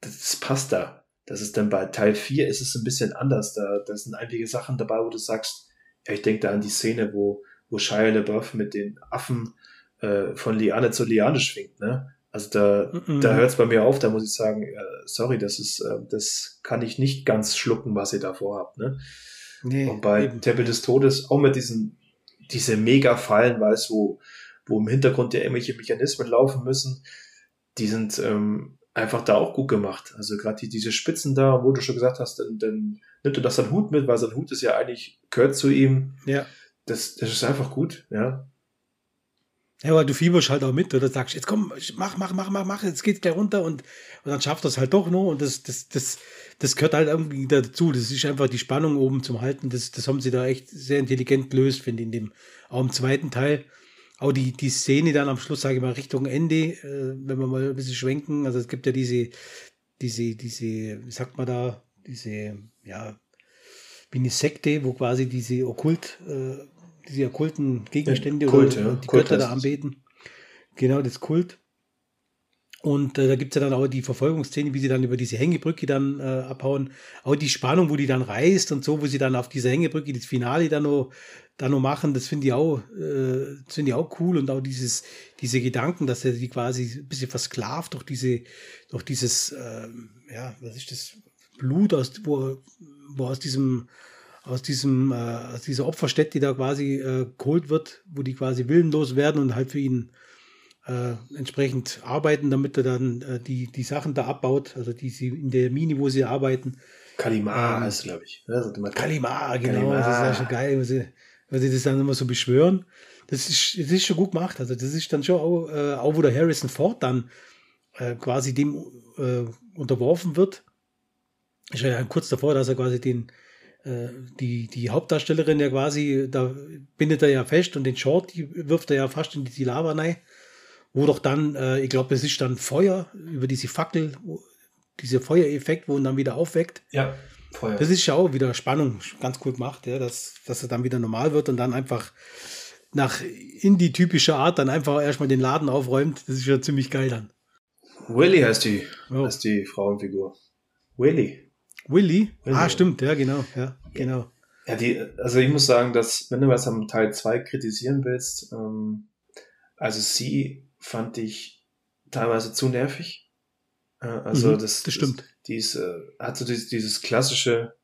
das passt da. Das ist dann bei Teil 4 ist es ein bisschen anders. Da, da sind einige Sachen dabei, wo du sagst, ja, ich denke da an die Szene, wo, wo Shia LaBeouf mit den Affen äh, von Liane zu Liane schwingt, ne? Also da, mhm. da hört es bei mir auf, da muss ich sagen, äh, sorry, das ist, äh, das kann ich nicht ganz schlucken, was ihr da vorhabt, ne? Nee, Und bei eben. Tempel des Todes auch mit diesen, diese Mega-Fallen, weißt wo, wo im Hintergrund ja irgendwelche Mechanismen laufen müssen, die sind ähm, einfach da auch gut gemacht. Also gerade die, diese Spitzen da, wo du schon gesagt hast, dann, dann nimmt er das sein Hut mit, weil sein Hut ist ja eigentlich, gehört zu ihm. Ja. Das, das ist einfach gut, ja. Ja, weil du fieberst halt auch mit oder sagst, jetzt komm, mach, mach, mach, mach, mach, jetzt geht's gleich runter und, und dann schafft das halt doch noch und das, das, das, das gehört halt irgendwie dazu. Das ist einfach die Spannung oben zum Halten. Das, das haben sie da echt sehr intelligent gelöst, finde ich, in dem, auch im zweiten Teil. Auch die, die Szene dann am Schluss, sage ich mal, Richtung Ende, äh, wenn wir mal ein bisschen schwenken. Also es gibt ja diese, diese, diese, wie sagt man da, diese, ja, wie eine Sekte, wo quasi diese Okkult, äh, diese okkulten Gegenstände ja, Kult, oder ja. die Kult Götter da anbeten. Genau, das Kult. Und äh, da gibt es ja dann auch die Verfolgungsszene, wie sie dann über diese Hängebrücke dann äh, abhauen. Auch die Spannung, wo die dann reist und so, wo sie dann auf dieser Hängebrücke das Finale dann noch, dann noch machen, das finde ich auch, äh, finde ich auch cool. Und auch dieses, diese Gedanken, dass er die quasi ein bisschen versklavt durch diese, durch dieses, äh, ja, was ist das, Blut, aus, wo, wo aus diesem, aus diesem, äh, aus dieser Opferstätte, da quasi äh, geholt wird, wo die quasi willenlos werden und halt für ihn äh, entsprechend arbeiten, damit er dann äh, die, die Sachen da abbaut, also die sie in der Mine, wo sie arbeiten. Kalimar ähm, heißt glaube ich. Ja, Kalimar, genau, Kalimar. das ist ja schon geil, wenn sie, wenn sie das dann immer so beschwören. Das ist, das ist schon gut gemacht. Also das ist dann schon auch, äh, auch wo der Harrison Ford dann äh, quasi dem äh, unterworfen wird. Ist ja kurz davor, dass er quasi den, äh, die, die Hauptdarstellerin ja quasi, da bindet er ja fest und den Short, die wirft er ja fast in die Lava rein wo doch dann, äh, ich glaube, es ist dann Feuer über diese Fackel, wo, dieser Feuereffekt, wo ihn dann wieder aufweckt. Ja, Feuer. Das ist ja auch wieder Spannung, ganz cool gemacht, ja, dass, dass er dann wieder normal wird und dann einfach nach Indie-typischer Art dann einfach erstmal den Laden aufräumt. Das ist ja ziemlich geil dann. Willy heißt die, oh. heißt die Frauenfigur. Willy. Willy? Ah, stimmt, ja, genau, ja, genau. Ja, die, also ich muss sagen, dass, wenn du was am Teil 2 kritisieren willst, ähm, also sie fand ich teilweise zu nervig. Also mhm, das, das stimmt. Das, die ist, äh, hat so dieses, dieses klassische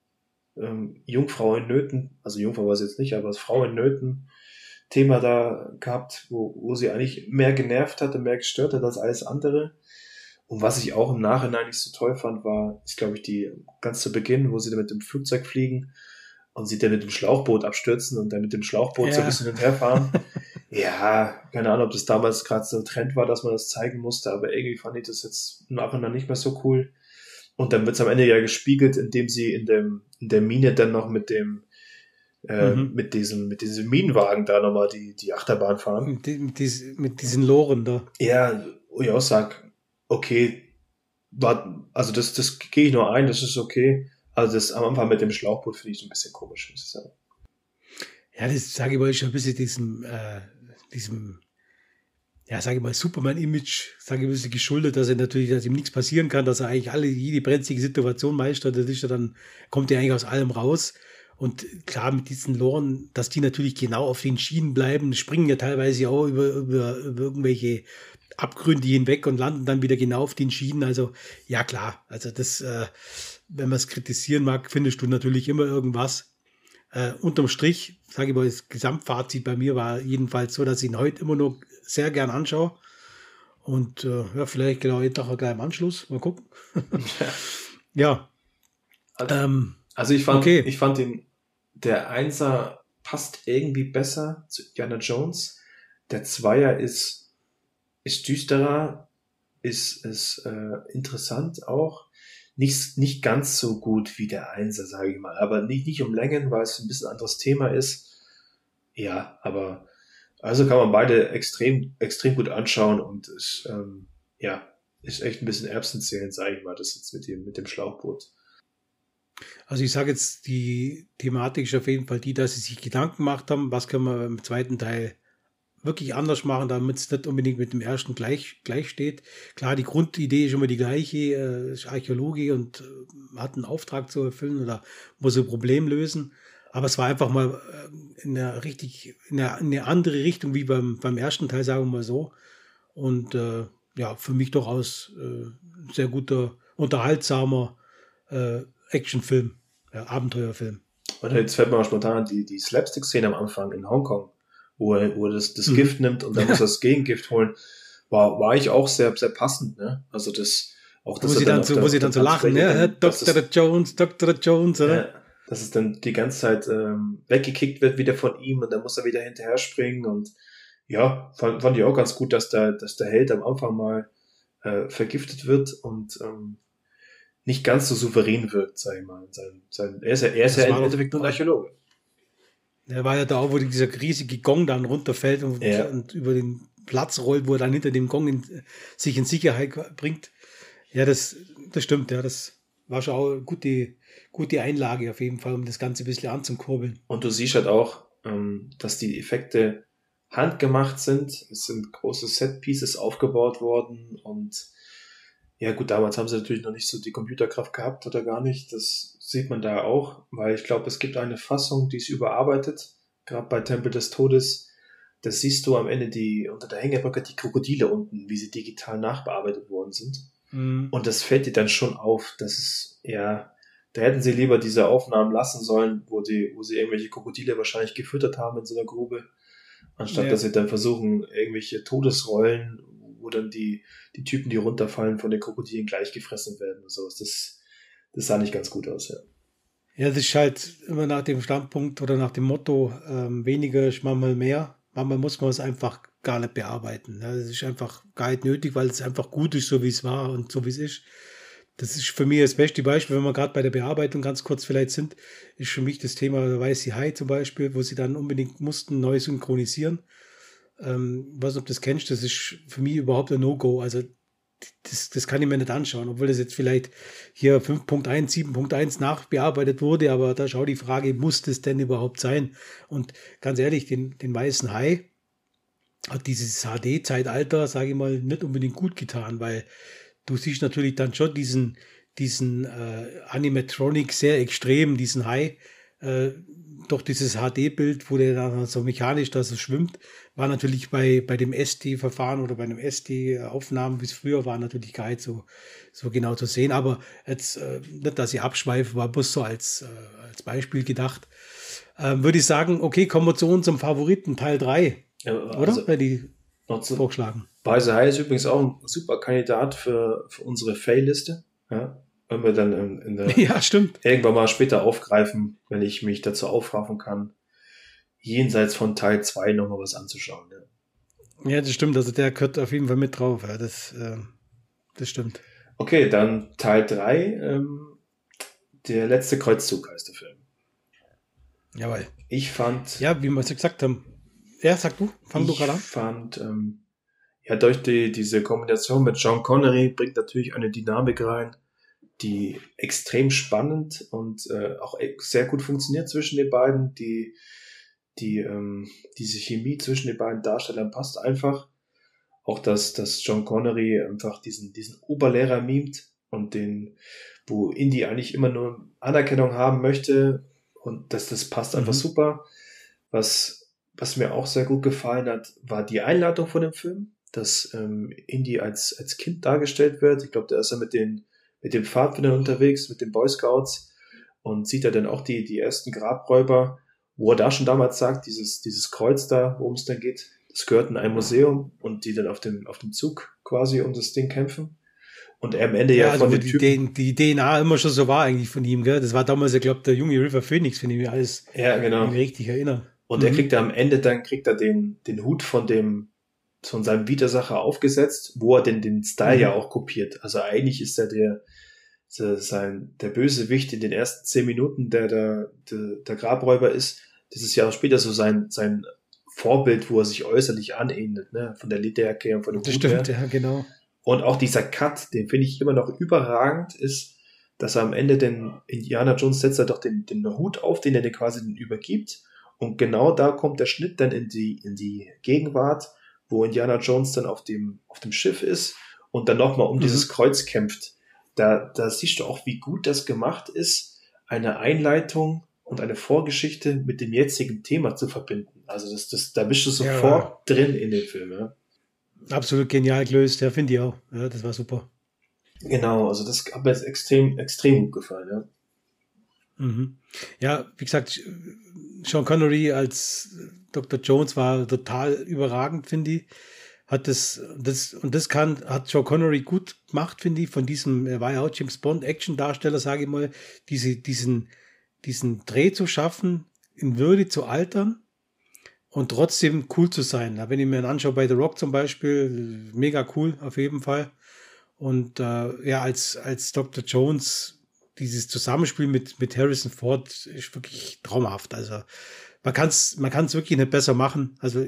ähm, Jungfrau in Nöten, also Jungfrau war es jetzt nicht, aber das Frau in Nöten Thema da gehabt, wo, wo sie eigentlich mehr genervt hatte, mehr gestört hat als alles andere. Und was ich auch im Nachhinein nicht so toll fand, war, ist glaube ich die ganz zu Beginn, wo sie da mit dem Flugzeug fliegen und sie dann mit dem Schlauchboot abstürzen und dann mit dem Schlauchboot ja. so ein bisschen hin und her fahren. Ja, keine Ahnung, ob das damals gerade so ein Trend war, dass man das zeigen musste, aber irgendwie fand ich das jetzt im Nachhinein nicht mehr so cool. Und dann wird es am Ende ja gespiegelt, indem sie in dem, in der Mine dann noch mit dem, äh, mhm. mit diesem, mit diesem Minenwagen da nochmal die, die Achterbahn fahren. Mit, die, mit, dies, mit diesen Loren da. Ja, wo ich auch sag, okay, war, also das, das gehe ich nur ein, das ist okay. Also das am Anfang mit dem Schlauchboot finde ich so ein bisschen komisch, muss ich sagen. Ja, das sage ich mal schon ein bisschen diesem, äh, diesem, ja, sage ich mal, Superman-Image, sage ich bisschen geschuldet, dass er natürlich, dass ihm nichts passieren kann, dass er eigentlich alle, jede brenzlige Situation meistert, das ist ja dann, kommt er eigentlich aus allem raus. Und klar, mit diesen Loren, dass die natürlich genau auf den Schienen bleiben, springen ja teilweise auch über, über, über irgendwelche Abgründe hinweg und landen dann wieder genau auf den Schienen. Also ja klar, also das, äh, wenn man es kritisieren mag, findest du natürlich immer irgendwas. Äh, unterm Strich, sage ich mal, das Gesamtfazit bei mir war jedenfalls so, dass ich ihn heute immer noch sehr gern anschaue. Und äh, ja, vielleicht genau jeden Tag gleich im Anschluss. Mal gucken. ja. Also, ähm, also ich fand, okay. ich fand den, der Einser passt irgendwie besser zu Indiana Jones. Der Zweier ist, ist düsterer, ist, ist äh, interessant auch. Nicht, nicht ganz so gut wie der Einser, sage ich mal. Aber nicht, nicht um Längen, weil es ein bisschen anderes Thema ist. Ja, aber also kann man beide extrem, extrem gut anschauen und ist, ähm, ja, ist echt ein bisschen Erbsenzählen, sage ich mal, das jetzt mit dem, mit dem Schlauchboot. Also ich sage jetzt, die Thematik ist auf jeden Fall die, dass sie sich Gedanken gemacht haben, was können wir im zweiten Teil wirklich anders machen, damit es nicht unbedingt mit dem ersten gleich, gleich steht. Klar, die Grundidee ist immer die gleiche, äh, ist Archäologie und äh, hat einen Auftrag zu erfüllen oder muss ein Problem lösen. Aber es war einfach mal äh, in eine richtig, in eine, in eine andere Richtung wie beim, beim ersten Teil, sagen wir mal so. Und äh, ja, für mich durchaus äh, sehr guter, unterhaltsamer äh, Actionfilm, ja, Abenteuerfilm. Und jetzt fällt mir spontan die, die Slapstick-Szene am Anfang in Hongkong, wo er, wo er das, das mhm. Gift nimmt und dann muss er das Gegengift holen, war, war ich auch sehr, sehr passend. Ne? Also das, auch das wo, sie dann, dann so, wo sie dann so lachen, ja, Dr. Jones, Dr. Jones, oder? Ja, dass es dann die ganze Zeit ähm, weggekickt wird wieder von ihm und dann muss er wieder hinterher springen und ja, fand, fand ich auch ganz gut, dass der, dass der Held am Anfang mal äh, vergiftet wird und ähm, nicht ganz so souverän wirkt, sag ich mal. Sein, sein, er ist ja, er ist ja im Endeffekt nur ein Archäologe. Er war ja da, wo dieser riesige Gong dann runterfällt und, ja. und über den Platz rollt, wo er dann hinter dem Gong in, sich in Sicherheit bringt. Ja, das, das stimmt, ja, das war schon auch eine gute, gute Einlage auf jeden Fall, um das Ganze ein bisschen anzukurbeln. Und du siehst halt auch, ähm, dass die Effekte handgemacht sind. Es sind große Set-Pieces aufgebaut worden und ja gut, damals haben sie natürlich noch nicht so die Computerkraft gehabt oder gar nicht. Das sieht man da auch, weil ich glaube, es gibt eine Fassung, die ist überarbeitet, gerade bei Tempel des Todes. Da siehst du am Ende die unter der Hängebrücke die Krokodile unten, wie sie digital nachbearbeitet worden sind. Mhm. Und das fällt dir dann schon auf, dass es ja, da hätten sie lieber diese Aufnahmen lassen sollen, wo die, wo sie irgendwelche Krokodile wahrscheinlich gefüttert haben in so einer Grube, anstatt ja. dass sie dann versuchen, irgendwelche Todesrollen wo dann die, die Typen, die runterfallen, von den Krokodilen gleich gefressen werden und sowas. Das, das sah nicht ganz gut aus, ja. Ja, das ist halt immer nach dem Standpunkt oder nach dem Motto, ähm, weniger ist manchmal mehr. Manchmal muss man es einfach gar nicht bearbeiten. Das ist einfach gar nicht nötig, weil es einfach gut ist, so wie es war und so wie es ist. Das ist für mich das beste Beispiel, wenn wir gerade bei der Bearbeitung ganz kurz vielleicht sind, ist für mich das Thema Weiße Hai zum Beispiel, wo sie dann unbedingt mussten neu synchronisieren. Ähm, nicht, ob das kennst, das ist für mich überhaupt ein No-Go. Also das, das kann ich mir nicht anschauen, obwohl das jetzt vielleicht hier 5.1, 7.1 nachbearbeitet wurde, aber da schau die Frage, muss das denn überhaupt sein? Und ganz ehrlich, den, den weißen Hai hat dieses HD-Zeitalter, sage ich mal, nicht unbedingt gut getan, weil du siehst natürlich dann schon diesen, diesen äh, Animatronic sehr extrem, diesen Hai, äh, doch dieses HD-Bild, wo der dann so mechanisch da so schwimmt, war natürlich bei, bei dem SD-Verfahren oder bei einem SD-Aufnahmen, wie es früher war, natürlich gar nicht so, so genau zu sehen. Aber jetzt, äh, nicht, dass ich abschweife, war bloß so als, äh, als Beispiel gedacht. Ähm, würde ich sagen, okay, kommen wir zu unserem Favoriten, Teil 3. Ja, also oder? Bei die vorgeschlagen. Weise High ist übrigens auch ein super Kandidat für, für unsere Fail-Liste. Ja, wenn wir dann in, in der ja, stimmt. irgendwann mal später aufgreifen, wenn ich mich dazu aufraffen kann, jenseits von Teil 2 nochmal was anzuschauen. Ja. ja. das stimmt. Also der gehört auf jeden Fall mit drauf. Ja, das, äh, das stimmt. Okay, dann Teil 3. Ähm, der letzte Kreuzzug heißt der Film. Jawohl. Ich fand. Ja, wie wir es gesagt haben. Ja, sag du. Fang du gerade an. Ich fand, ähm, ja, durch die, diese Kombination mit John Connery bringt natürlich eine Dynamik rein die extrem spannend und äh, auch sehr gut funktioniert zwischen den beiden. Die, die, ähm, diese Chemie zwischen den beiden Darstellern passt einfach. Auch dass, dass John Connery einfach diesen, diesen Oberlehrer mimt und den, wo Indy eigentlich immer nur Anerkennung haben möchte, Und das, das passt einfach mhm. super. Was, was mir auch sehr gut gefallen hat, war die Einladung von dem Film, dass ähm, Indy als, als Kind dargestellt wird. Ich glaube, da ist er mit den, mit den Pfadfindern unterwegs, mit den Boy Scouts und sieht er dann auch die, die ersten Grabräuber, wo er da schon damals sagt, dieses, dieses Kreuz da, worum es dann geht, das gehört in ein Museum und die dann auf dem, auf dem Zug quasi um das Ding kämpfen. Und er am Ende ja, ja also von den Typen. Die, die DNA immer schon so war eigentlich von ihm, gell? Das war damals, ich glaube, der junge River Phoenix, wenn ich mich alles ja, genau. richtig erinnere. Und mhm. er kriegt da am Ende, dann kriegt er den, den Hut von dem, von seinem Widersacher aufgesetzt, wo er denn den Style mhm. ja auch kopiert. Also eigentlich ist er der, sein, der Bösewicht in den ersten zehn Minuten, der der, der, der Grabräuber ist. Das ist ja auch später so sein, sein Vorbild, wo er sich äußerlich anähnelt, ne? Von der Lidärke und von dem Das Hut stimmt, her. ja, genau. Und auch dieser Cut, den finde ich immer noch überragend, ist, dass er am Ende den Indiana Jones setzt er doch den, den Hut auf, den er dir quasi den übergibt. Und genau da kommt der Schnitt dann in die, in die Gegenwart, wo Indiana Jones dann auf dem, auf dem Schiff ist und dann nochmal um mhm. dieses Kreuz kämpft. Da, da siehst du auch, wie gut das gemacht ist, eine Einleitung und eine Vorgeschichte mit dem jetzigen Thema zu verbinden. Also das, das, da bist du sofort ja. drin in den Film. Ja. Absolut genial gelöst, ja, finde ich auch. Ja, das war super. Genau, also das hat mir jetzt extrem, extrem gut gefallen, ja. Mhm. Ja, wie gesagt, Sean Connery als Dr. Jones war total überragend, finde ich. Hat das, das, und das kann, hat Sean Connery gut gemacht, finde ich, von diesem, er war ja auch James Bond Action-Darsteller, sage ich mal, diese, diesen, diesen Dreh zu schaffen, in Würde zu altern und trotzdem cool zu sein. Wenn ich mir anschaue bei The Rock zum Beispiel, mega cool auf jeden Fall. Und äh, ja, als, als Dr. Jones, dieses Zusammenspiel mit, mit Harrison Ford ist wirklich traumhaft. Also man kann es man kann's wirklich nicht besser machen. Also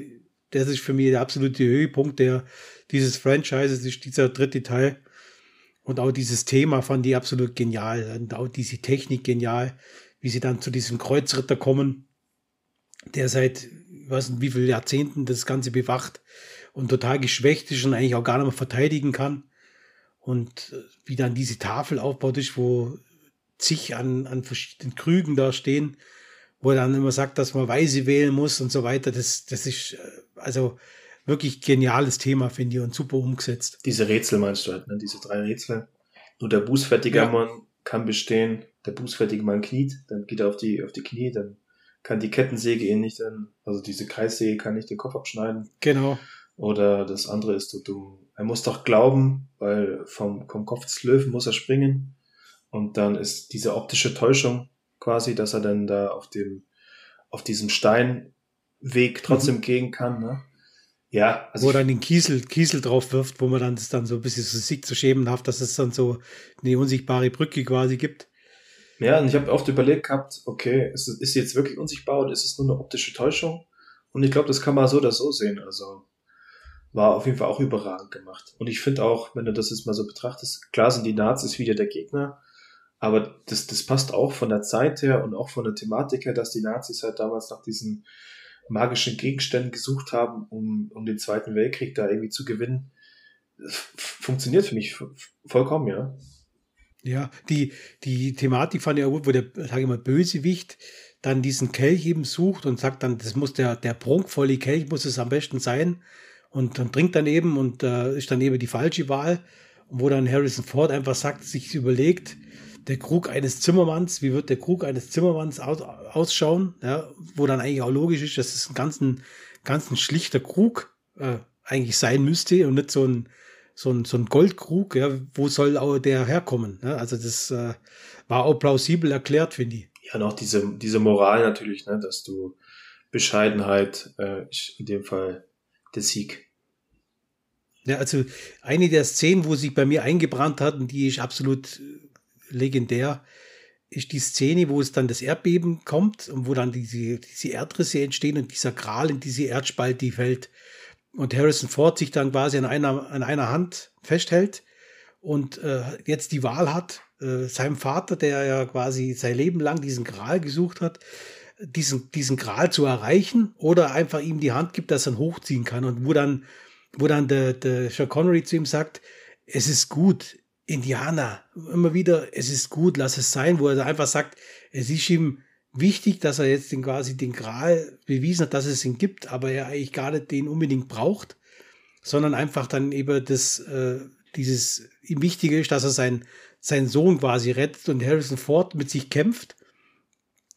das ist für mich der absolute Höhepunkt der, dieses Franchises, ist dieser dritte Teil. Und auch dieses Thema fand ich absolut genial. Und auch diese Technik genial, wie sie dann zu diesem Kreuzritter kommen, der seit weiß nicht, wie viele Jahrzehnten das Ganze bewacht und total geschwächt ist und eigentlich auch gar nicht mehr verteidigen kann. Und äh, wie dann diese Tafel aufbaut ist, wo zig an, an verschiedenen Krügen da stehen, wo er dann immer sagt, dass man Weise wählen muss und so weiter. Das, das ist äh, also wirklich geniales Thema, finde ich, und super umgesetzt. Diese Rätsel meinst du halt, ne? diese drei Rätsel. Nur der bußfertige ja. Mann kann bestehen, der bußfertige Mann kniet, dann geht er auf die, auf die Knie, dann kann die Kettensäge ihn nicht dann, also diese Kreissäge kann nicht den Kopf abschneiden. Genau. Oder das andere ist, du, du er muss doch glauben, weil vom, vom Kopf des Löwen muss er springen. Und dann ist diese optische Täuschung quasi, dass er dann da auf dem, auf diesem Steinweg trotzdem mhm. gehen kann, ne? Ja, also. Wo dann den Kiesel, Kiesel drauf wirft, wo man dann das dann so ein bisschen so sieht, so schemenhaft, dass es dann so eine unsichtbare Brücke quasi gibt. Ja, und ich habe oft überlegt gehabt, okay, ist, ist sie jetzt wirklich unsichtbar oder ist es nur eine optische Täuschung? Und ich glaube, das kann man so oder so sehen. Also war auf jeden Fall auch überragend gemacht. Und ich finde auch, wenn du das jetzt mal so betrachtest, klar sind die Nazis wieder der Gegner, aber das, das passt auch von der Zeit her und auch von der Thematik her, dass die Nazis halt damals nach diesen magischen Gegenständen gesucht haben, um, um den Zweiten Weltkrieg da irgendwie zu gewinnen. Funktioniert für mich vollkommen, ja. Ja, die, die Thematik fand ich auch gut, wo der, sage ich mal, Bösewicht dann diesen Kelch eben sucht und sagt dann, das muss der, der prunkvolle Kelch muss es am besten sein und dann trinkt dann eben und äh, ist dann eben die falsche Wahl. Und wo dann Harrison Ford einfach sagt, sich überlegt, der Krug eines Zimmermanns, wie wird der Krug eines Zimmermanns aus, ausschauen, ja, wo dann eigentlich auch logisch ist, dass es ein ganz, ein, ganz ein schlichter Krug äh, eigentlich sein müsste und nicht so ein, so ein, so ein Goldkrug, ja, wo soll auch der herkommen? Ja? Also das äh, war auch plausibel erklärt, finde ich. Ja, noch diese, diese Moral natürlich, ne, dass du Bescheidenheit äh, in dem Fall der Sieg. Ja, also eine der Szenen, wo sich bei mir eingebrannt hat, und die ist absolut legendär, ist die Szene, wo es dann das Erdbeben kommt und wo dann diese, diese Erdrisse entstehen und dieser Gral in diese Erdspalte fällt und Harrison Ford sich dann quasi an einer, an einer Hand festhält und äh, jetzt die Wahl hat, äh, seinem Vater, der ja quasi sein Leben lang diesen Gral gesucht hat, diesen, diesen Gral zu erreichen oder einfach ihm die Hand gibt, dass er ihn hochziehen kann und wo dann, wo dann der, der Sean Connery zu ihm sagt, es ist gut, Indianer, immer wieder, es ist gut, lass es sein, wo er einfach sagt, es ist ihm wichtig, dass er jetzt den quasi den Gral bewiesen hat, dass es ihn gibt, aber er eigentlich gar nicht den unbedingt braucht, sondern einfach dann eben das, äh, dieses ihm wichtige ist, dass er sein, seinen Sohn quasi rettet und Harrison Ford mit sich kämpft,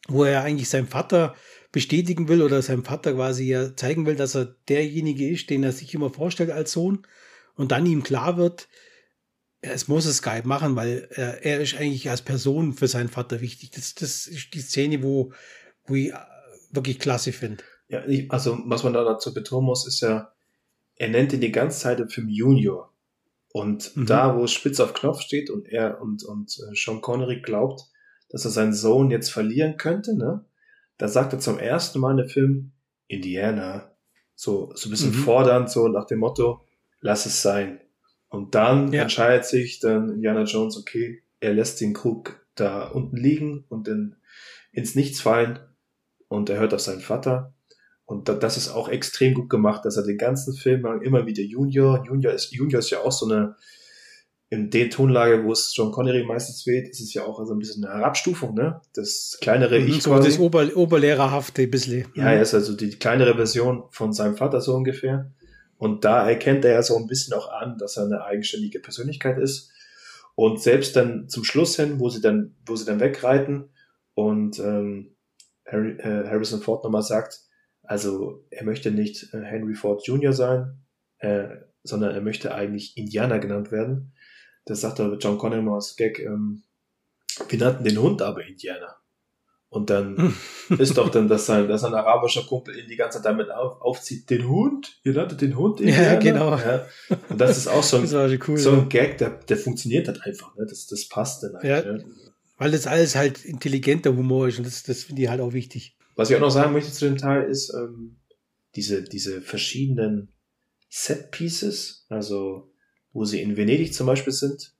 wo er eigentlich seinem Vater bestätigen will oder seinem Vater quasi ja zeigen will, dass er derjenige ist, den er sich immer vorstellt als Sohn und dann ihm klar wird, es muss es Skype machen, weil er, er ist eigentlich als Person für seinen Vater wichtig. Das, das ist die Szene, wo, wo ich wirklich klasse finde. Ja, also was man da dazu betonen muss, ist ja, er nennt ihn die ganze Zeit im Film Junior. Und mhm. da, wo es spitz auf Knopf steht und er und, und äh, Sean Connery glaubt, dass er seinen Sohn jetzt verlieren könnte, ne? Da sagt er zum ersten Mal in dem Film Indiana. So, so ein bisschen mhm. fordernd, so nach dem Motto, lass es sein. Und dann ja. entscheidet sich dann Indiana Jones, okay, er lässt den Krug da unten liegen und in, ins Nichts fallen und er hört auf seinen Vater. Und das ist auch extrem gut gemacht, dass er den ganzen Film lang immer wieder Junior, Junior ist, Junior ist ja auch so eine, in der Tonlage, wo es John Connery meistens weht, ist es ja auch so ein bisschen eine Herabstufung, ne? Das kleinere mhm, Ich so quasi. Das Ober, Oberlehrerhafte ein bisschen. Ja, er ist also die kleinere Version von seinem Vater so ungefähr. Und da erkennt er ja so ein bisschen auch an, dass er eine eigenständige Persönlichkeit ist. Und selbst dann zum Schluss hin, wo sie dann, wo sie dann wegreiten und ähm, Harry, äh, Harrison Ford nochmal sagt, also er möchte nicht äh, Henry Ford Jr. sein, äh, sondern er möchte eigentlich Indianer genannt werden. Das sagt er John Connor als Gag, ähm, wir nannten den Hund aber Indianer. Und dann ist doch dann, dass sein, dass ein arabischer Kumpel ihn die ganze Zeit damit auf, aufzieht, den Hund, ihr nanntet den Hund Indianer. Ja, genau. Ja. Und das ist auch so ein, cool, so ein Gag, der, der funktioniert halt einfach, ne? das, das passt dann halt. Ja, Weil das alles halt intelligenter Humor ist und das, das finde ich halt auch wichtig. Was ich auch noch sagen möchte zu dem Teil ist, ähm, diese, diese verschiedenen Set-Pieces, also wo sie in Venedig zum Beispiel sind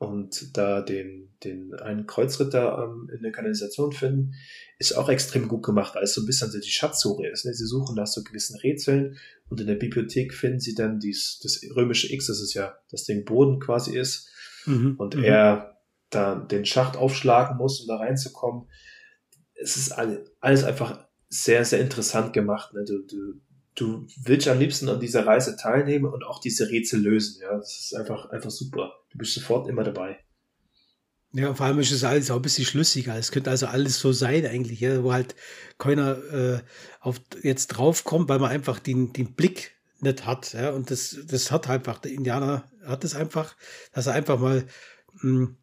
und da den, den einen Kreuzritter ähm, in der Kanalisation finden, ist auch extrem gut gemacht, weil es so ein bisschen so die Schatzsuche ist. Ne? Sie suchen nach so gewissen Rätseln und in der Bibliothek finden sie dann dies, das römische X, das ist ja das Ding Boden quasi ist, mhm, und mhm. er da den Schacht aufschlagen muss, um da reinzukommen es ist alles einfach sehr, sehr interessant gemacht. Ne? Du, du, du willst am liebsten an dieser Reise teilnehmen und auch diese Rätsel lösen. Ja, das ist einfach, einfach super. Du bist sofort immer dabei. Ja, vor allem ist es alles auch ein bisschen schlüssiger. Es könnte also alles so sein eigentlich, ja, wo halt keiner äh, auf jetzt draufkommt, weil man einfach den, den Blick nicht hat. Ja, und das, das hat einfach, der Indianer hat es einfach, dass er einfach mal mh, hm,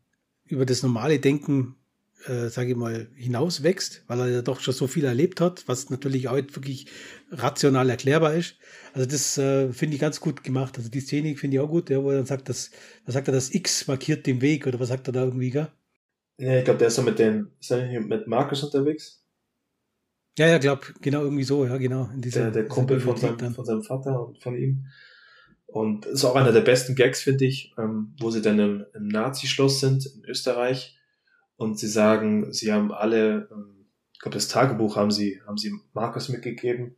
über das normale Denken äh, sage ich mal, hinauswächst, weil er ja doch schon so viel erlebt hat, was natürlich auch wirklich rational erklärbar ist. Also das äh, finde ich ganz gut gemacht. Also die Szene finde ich auch gut, ja, wo er dann sagt, dass, was sagt er, das X markiert den Weg oder was sagt er da irgendwie, gell? Ja, ich glaube, der ist so mit den, ist er mit Markus unterwegs? Ja, ja, glaube, genau, irgendwie so, ja, genau. In dieser, der, der Kumpel von seinem, von seinem Vater und von ihm. Und ist auch einer der besten Gags, finde ich, ähm, wo sie dann im, im Nazi-Schloss sind in Österreich und sie sagen, sie haben alle, ähm, ich glaube, das Tagebuch haben sie, haben sie Markus mitgegeben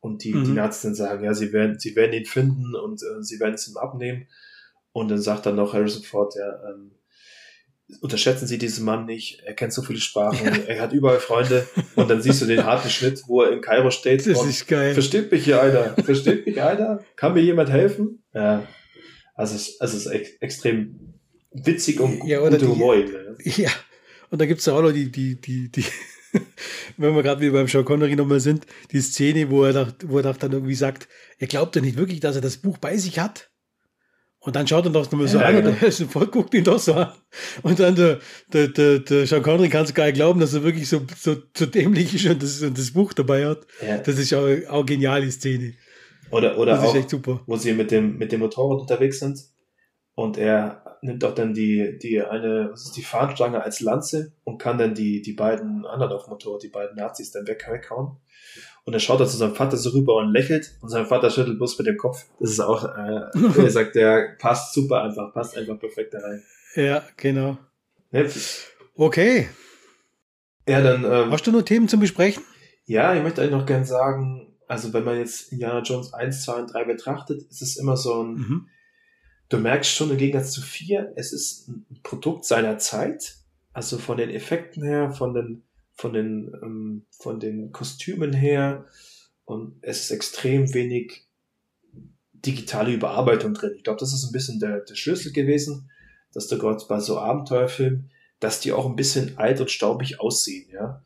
und die, mhm. die Nazis sagen, ja, sie werden, sie werden ihn finden und äh, sie werden es ihm abnehmen. Und dann sagt dann noch Harrison Ford, ja, ähm, unterschätzen Sie diesen Mann nicht, er kennt so viele Sprachen, ja. er hat überall Freunde und dann siehst du den harten Schnitt, wo er in Kairo steht das ist geil. versteht mich hier einer, versteht mich einer, kann mir jemand helfen? Ja, also es, also es ist ex extrem witzig und ja, gute Humor. Ja, und da gibt es ja auch noch die, die, die, die, wenn wir gerade wieder beim Sean Connery nochmal sind, die Szene, wo er, dacht, wo er dann irgendwie sagt, er glaubt ja nicht wirklich, dass er das Buch bei sich hat. Und dann schaut er doch nochmal so ja, an genau. und der sofort guckt ihn doch so an. Und dann der, der, der, der Sean Connery kann es gar nicht glauben, dass er wirklich so, so, so dämlich ist und das, und das Buch dabei hat. Ja. Das ist auch, auch geniale Szene. Oder, oder das auch, wo sie mit dem, mit dem Motorrad unterwegs sind und er nimmt auch dann die, die eine, was ist die Fahnenstange als Lanze und kann dann die, die beiden anderen auf dem Motorrad, die beiden Nazis dann weg, weghauen. Und er schaut dann zu seinem Vater so rüber und lächelt und sein Vater schüttelt bloß mit dem Kopf. Das ist auch, äh, er sagt, der passt super einfach, passt einfach perfekt da rein. Ja, genau. Ja. Okay. Ja, dann. Ähm, Hast du nur Themen zum Besprechen? Ja, ich möchte eigentlich noch gern sagen, also wenn man jetzt Indiana Jones 1, 2 und 3 betrachtet, ist es immer so ein, mhm du merkst schon im Gegensatz zu vier, es ist ein Produkt seiner Zeit. Also von den Effekten her, von den, von den, ähm, von den Kostümen her und es ist extrem wenig digitale Überarbeitung drin. Ich glaube, das ist ein bisschen der, der Schlüssel gewesen, dass du gerade bei so Abenteuerfilmen, dass die auch ein bisschen alt und staubig aussehen, ja.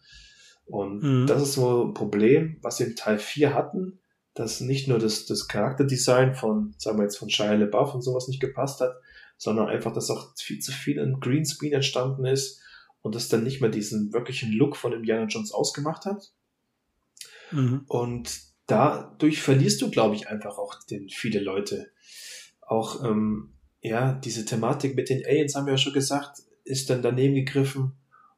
Und mhm. das ist so ein Problem, was wir in Teil 4 hatten, dass nicht nur das, das Charakterdesign von, sagen wir jetzt von Shia LaBeouf und sowas nicht gepasst hat, sondern einfach, dass auch viel zu viel in Greenscreen entstanden ist und das dann nicht mehr diesen wirklichen Look von Indiana Jones ausgemacht hat. Mhm. Und dadurch verlierst du, glaube ich, einfach auch den viele Leute. Auch, ähm, ja, diese Thematik mit den Aliens, haben wir ja schon gesagt, ist dann daneben gegriffen.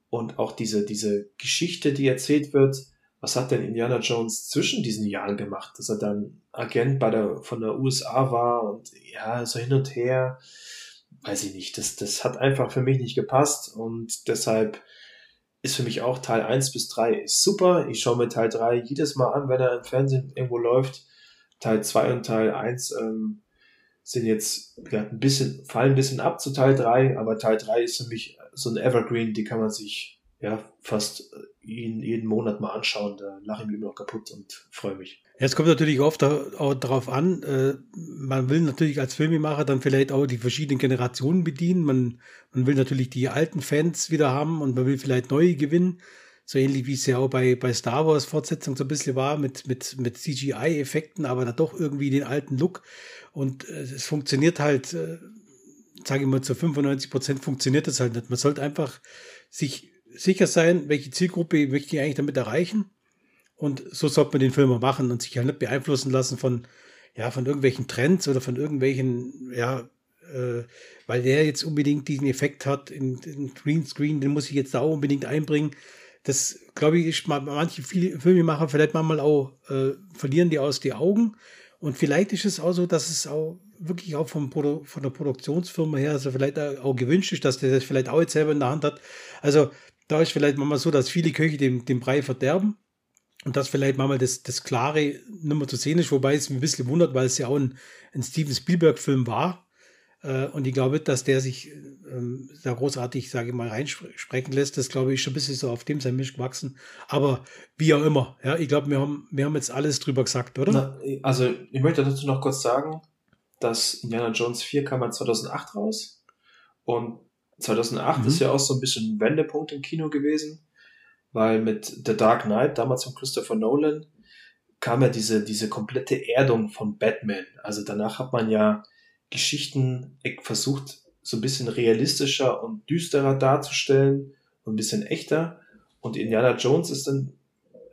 Und auch diese, diese Geschichte, die erzählt wird, was hat denn Indiana Jones zwischen diesen Jahren gemacht, dass er dann Agent bei der, von der USA war und ja, so hin und her, weiß ich nicht, das, das hat einfach für mich nicht gepasst und deshalb ist für mich auch Teil 1 bis 3 ist super. Ich schaue mir Teil 3 jedes Mal an, wenn er im Fernsehen irgendwo läuft. Teil 2 und Teil 1 ähm, sind jetzt ja, ein bisschen, fallen ein bisschen ab zu Teil 3, aber Teil 3 ist für mich so ein Evergreen, die kann man sich ja fast jeden, jeden Monat mal anschauen. Da lache ich mich immer noch kaputt und freue mich. Es kommt natürlich oft auch darauf an, äh, man will natürlich als Filmemacher dann vielleicht auch die verschiedenen Generationen bedienen. Man, man will natürlich die alten Fans wieder haben und man will vielleicht neue gewinnen. So ähnlich wie es ja auch bei, bei Star Wars Fortsetzung so ein bisschen war mit, mit, mit CGI-Effekten, aber da doch irgendwie den alten Look. Und äh, es funktioniert halt, äh, sage ich mal, zu 95 Prozent funktioniert das halt nicht. Man sollte einfach sich sicher sein, welche Zielgruppe möchte ich eigentlich damit erreichen und so sollte man den Film auch machen und sich halt nicht beeinflussen lassen von, ja, von irgendwelchen Trends oder von irgendwelchen, ja, äh, weil der jetzt unbedingt diesen Effekt hat in, in Greenscreen, den muss ich jetzt da auch unbedingt einbringen. Das, glaube ich, ist mal, manche Filmemacher vielleicht manchmal auch, äh, verlieren die aus die Augen. Und vielleicht ist es auch so, dass es auch wirklich auch vom Produ von der Produktionsfirma her, also vielleicht auch gewünscht ist, dass der das vielleicht auch jetzt selber in der Hand hat. Also da ist vielleicht manchmal so, dass viele Köche den, den Brei verderben und das vielleicht mal das, das Klare mehr zu sehen ist, wobei es mich ein bisschen wundert, weil es ja auch ein, ein Steven Spielberg-Film war. Äh, und ich glaube, dass der sich ähm, da großartig, sage ich mal, reinsprechen lässt. Das glaube ich schon ein bisschen so auf dem sein Misch gewachsen. Aber wie auch immer, ja, ich glaube, wir haben, wir haben jetzt alles drüber gesagt, oder? Na, also, ich möchte dazu noch kurz sagen, dass Indiana Jones 4 kam 2008 raus. Und 2008 mhm. ist ja auch so ein bisschen ein Wendepunkt im Kino gewesen weil mit The Dark Knight, damals von Christopher Nolan, kam ja diese, diese komplette Erdung von Batman. Also danach hat man ja Geschichten versucht, so ein bisschen realistischer und düsterer darzustellen und ein bisschen echter. Und Indiana Jones ist dann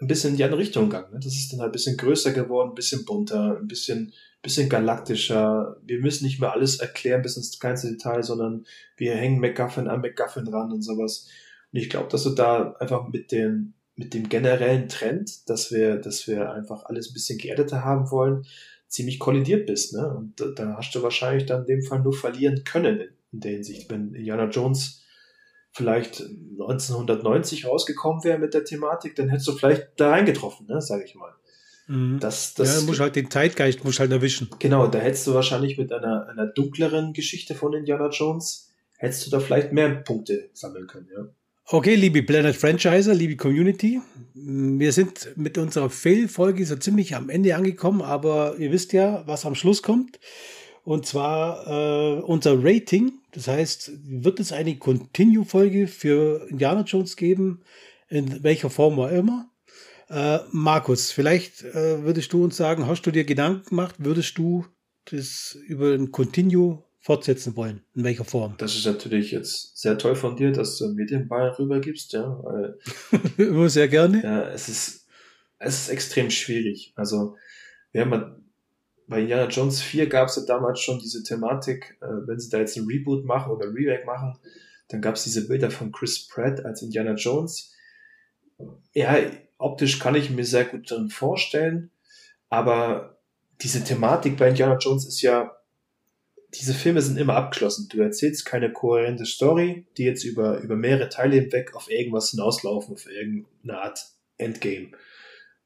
ein bisschen in die andere Richtung gegangen. Ne? Das ist dann halt ein bisschen größer geworden, ein bisschen bunter, ein bisschen, bisschen galaktischer. Wir müssen nicht mehr alles erklären bis ins kleinste Detail, sondern wir hängen MacGuffin an MacGuffin ran und sowas. Und ich glaube, dass du da einfach mit den, mit dem generellen Trend, dass wir, dass wir einfach alles ein bisschen geerdeter haben wollen, ziemlich kollidiert bist, ne? Und da, hast du wahrscheinlich dann in dem Fall nur verlieren können in, in der Hinsicht. Wenn Indiana Jones vielleicht 1990 rausgekommen wäre mit der Thematik, dann hättest du vielleicht da eingetroffen, ne, sage ich mal. Mhm. Das, das, ja, muss halt den Zeitgeist muss halt erwischen. Genau, da hättest du wahrscheinlich mit einer, einer dunkleren Geschichte von Indiana Jones, hättest du da vielleicht mehr Punkte sammeln können, ja. Okay, liebe Planet Franchiser, liebe Community, wir sind mit unserer Fail-Folge so ziemlich am Ende angekommen, aber ihr wisst ja, was am Schluss kommt. Und zwar äh, unser Rating. Das heißt, wird es eine Continue-Folge für Indiana Jones geben, in welcher Form auch immer. Äh, Markus, vielleicht äh, würdest du uns sagen, hast du dir Gedanken gemacht, würdest du das über ein Continue fortsetzen wollen. In welcher Form? Das ist natürlich jetzt sehr toll von dir, dass du mir den Ball rübergibst, ja. Immer sehr gerne. Ja, es ist, es ist extrem schwierig. Also, wir haben bei Indiana Jones 4 gab es ja damals schon diese Thematik, äh, wenn sie da jetzt ein Reboot machen oder ein Remake machen, dann gab es diese Bilder von Chris Pratt als Indiana Jones. Ja, optisch kann ich mir sehr gut drin vorstellen, aber diese Thematik bei Indiana Jones ist ja diese Filme sind immer abgeschlossen. Du erzählst keine kohärente Story, die jetzt über, über mehrere Teile hinweg auf irgendwas hinauslaufen, auf irgendeine Art Endgame.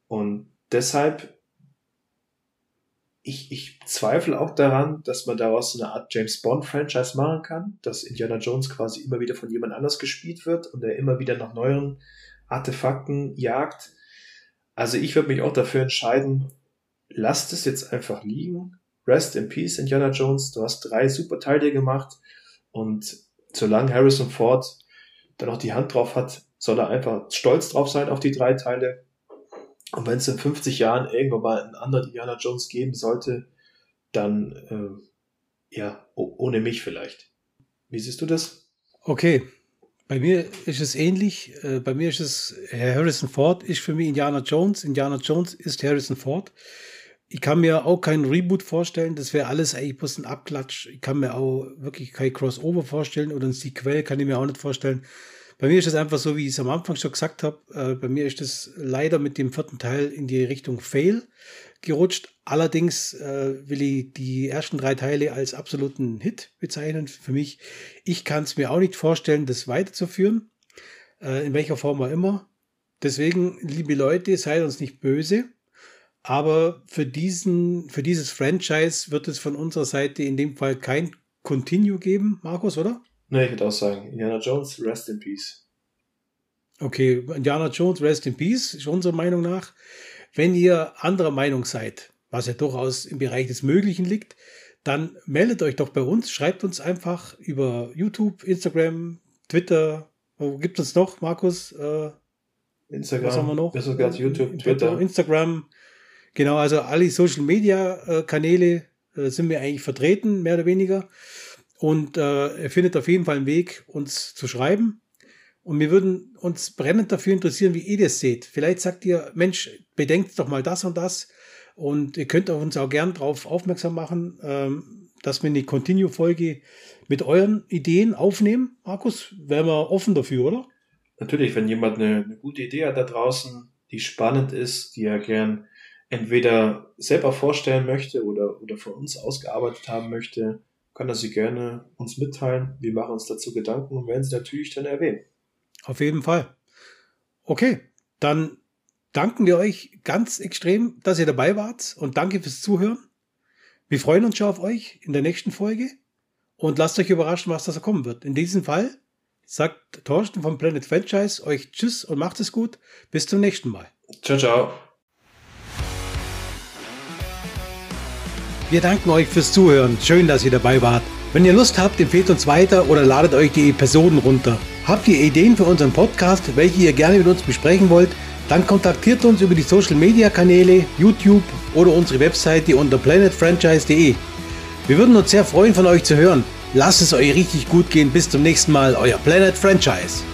Und deshalb, ich, ich zweifle auch daran, dass man daraus eine Art James Bond Franchise machen kann, dass Indiana Jones quasi immer wieder von jemand anders gespielt wird und er immer wieder nach neuen Artefakten jagt. Also ich würde mich auch dafür entscheiden, lasst es jetzt einfach liegen. Rest in Peace, Indiana Jones. Du hast drei super Teile gemacht. Und solange Harrison Ford dann auch die Hand drauf hat, soll er einfach stolz drauf sein auf die drei Teile. Und wenn es in 50 Jahren irgendwann mal einen anderen Indiana Jones geben sollte, dann äh, ja, ohne mich vielleicht. Wie siehst du das? Okay, bei mir ist es ähnlich. Äh, bei mir ist es Harrison Ford ist für mich Indiana Jones. Indiana Jones ist Harrison Ford. Ich kann mir auch keinen Reboot vorstellen. Das wäre alles eigentlich bloß ein Abklatsch. Ich kann mir auch wirklich kein Crossover vorstellen oder ein Sequel kann ich mir auch nicht vorstellen. Bei mir ist es einfach so, wie ich es am Anfang schon gesagt habe. Äh, bei mir ist es leider mit dem vierten Teil in die Richtung Fail gerutscht. Allerdings äh, will ich die ersten drei Teile als absoluten Hit bezeichnen für mich. Ich kann es mir auch nicht vorstellen, das weiterzuführen, äh, in welcher Form auch immer. Deswegen, liebe Leute, seid uns nicht böse. Aber für diesen, für dieses Franchise wird es von unserer Seite in dem Fall kein Continue geben, Markus, oder? Ne, ich würde auch sagen, Indiana Jones, rest in peace. Okay, Indiana Jones, rest in peace, ist unserer Meinung nach. Wenn ihr anderer Meinung seid, was ja durchaus im Bereich des Möglichen liegt, dann meldet euch doch bei uns, schreibt uns einfach über YouTube, Instagram, Twitter. Wo gibt es noch, Markus? Äh, Instagram. Was haben wir noch? Ist ganz YouTube, Twitter. Instagram. Genau, also alle Social Media äh, Kanäle äh, sind wir eigentlich vertreten, mehr oder weniger. Und äh, ihr findet auf jeden Fall einen Weg, uns zu schreiben. Und wir würden uns brennend dafür interessieren, wie ihr das seht. Vielleicht sagt ihr, Mensch, bedenkt doch mal das und das. Und ihr könnt uns auch gern darauf aufmerksam machen, ähm, dass wir eine Continue-Folge mit euren Ideen aufnehmen. Markus, wären wir offen dafür, oder? Natürlich, wenn jemand eine, eine gute Idee hat da draußen, die spannend ist, die er gern entweder selber vorstellen möchte oder, oder von uns ausgearbeitet haben möchte, kann er sie gerne uns mitteilen. Wir machen uns dazu Gedanken und werden sie natürlich dann erwähnen. Auf jeden Fall. Okay, dann danken wir euch ganz extrem, dass ihr dabei wart und danke fürs Zuhören. Wir freuen uns schon auf euch in der nächsten Folge und lasst euch überraschen, was da kommen wird. In diesem Fall sagt Thorsten vom Planet Franchise euch Tschüss und macht es gut. Bis zum nächsten Mal. Ciao, ciao. Wir danken euch fürs Zuhören. Schön, dass ihr dabei wart. Wenn ihr Lust habt, empfehlt uns weiter oder ladet euch die Episoden runter. Habt ihr Ideen für unseren Podcast, welche ihr gerne mit uns besprechen wollt? Dann kontaktiert uns über die Social Media Kanäle, YouTube oder unsere Webseite unter planetfranchise.de. Wir würden uns sehr freuen, von euch zu hören. Lasst es euch richtig gut gehen. Bis zum nächsten Mal, euer Planet Franchise.